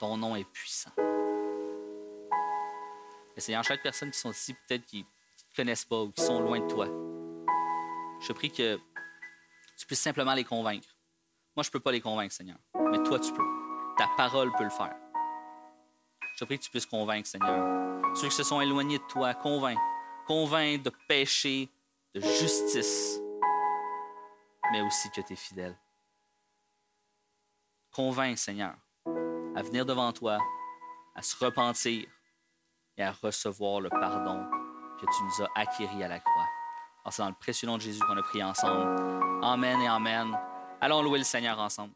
[SPEAKER 1] ton nom est puissant. Et Seigneur, chaque personne qui sont ici, peut-être qui ne te connaissent pas ou qui sont loin de toi, je prie que tu puisses simplement les convaincre. Moi, je ne peux pas les convaincre, Seigneur, mais toi, tu peux. Ta parole peut le faire. Je te prie que tu puisses convaincre, Seigneur. Ceux qui se sont éloignés de toi, convainc. Convainc de péché, de justice, mais aussi que tu es fidèle. Convainc, Seigneur, à venir devant toi, à se repentir et à recevoir le pardon que tu nous as acquis à la croix. C'est dans le précieux nom de Jésus qu'on a prié ensemble. Amen et Amen. Allons louer le Seigneur ensemble.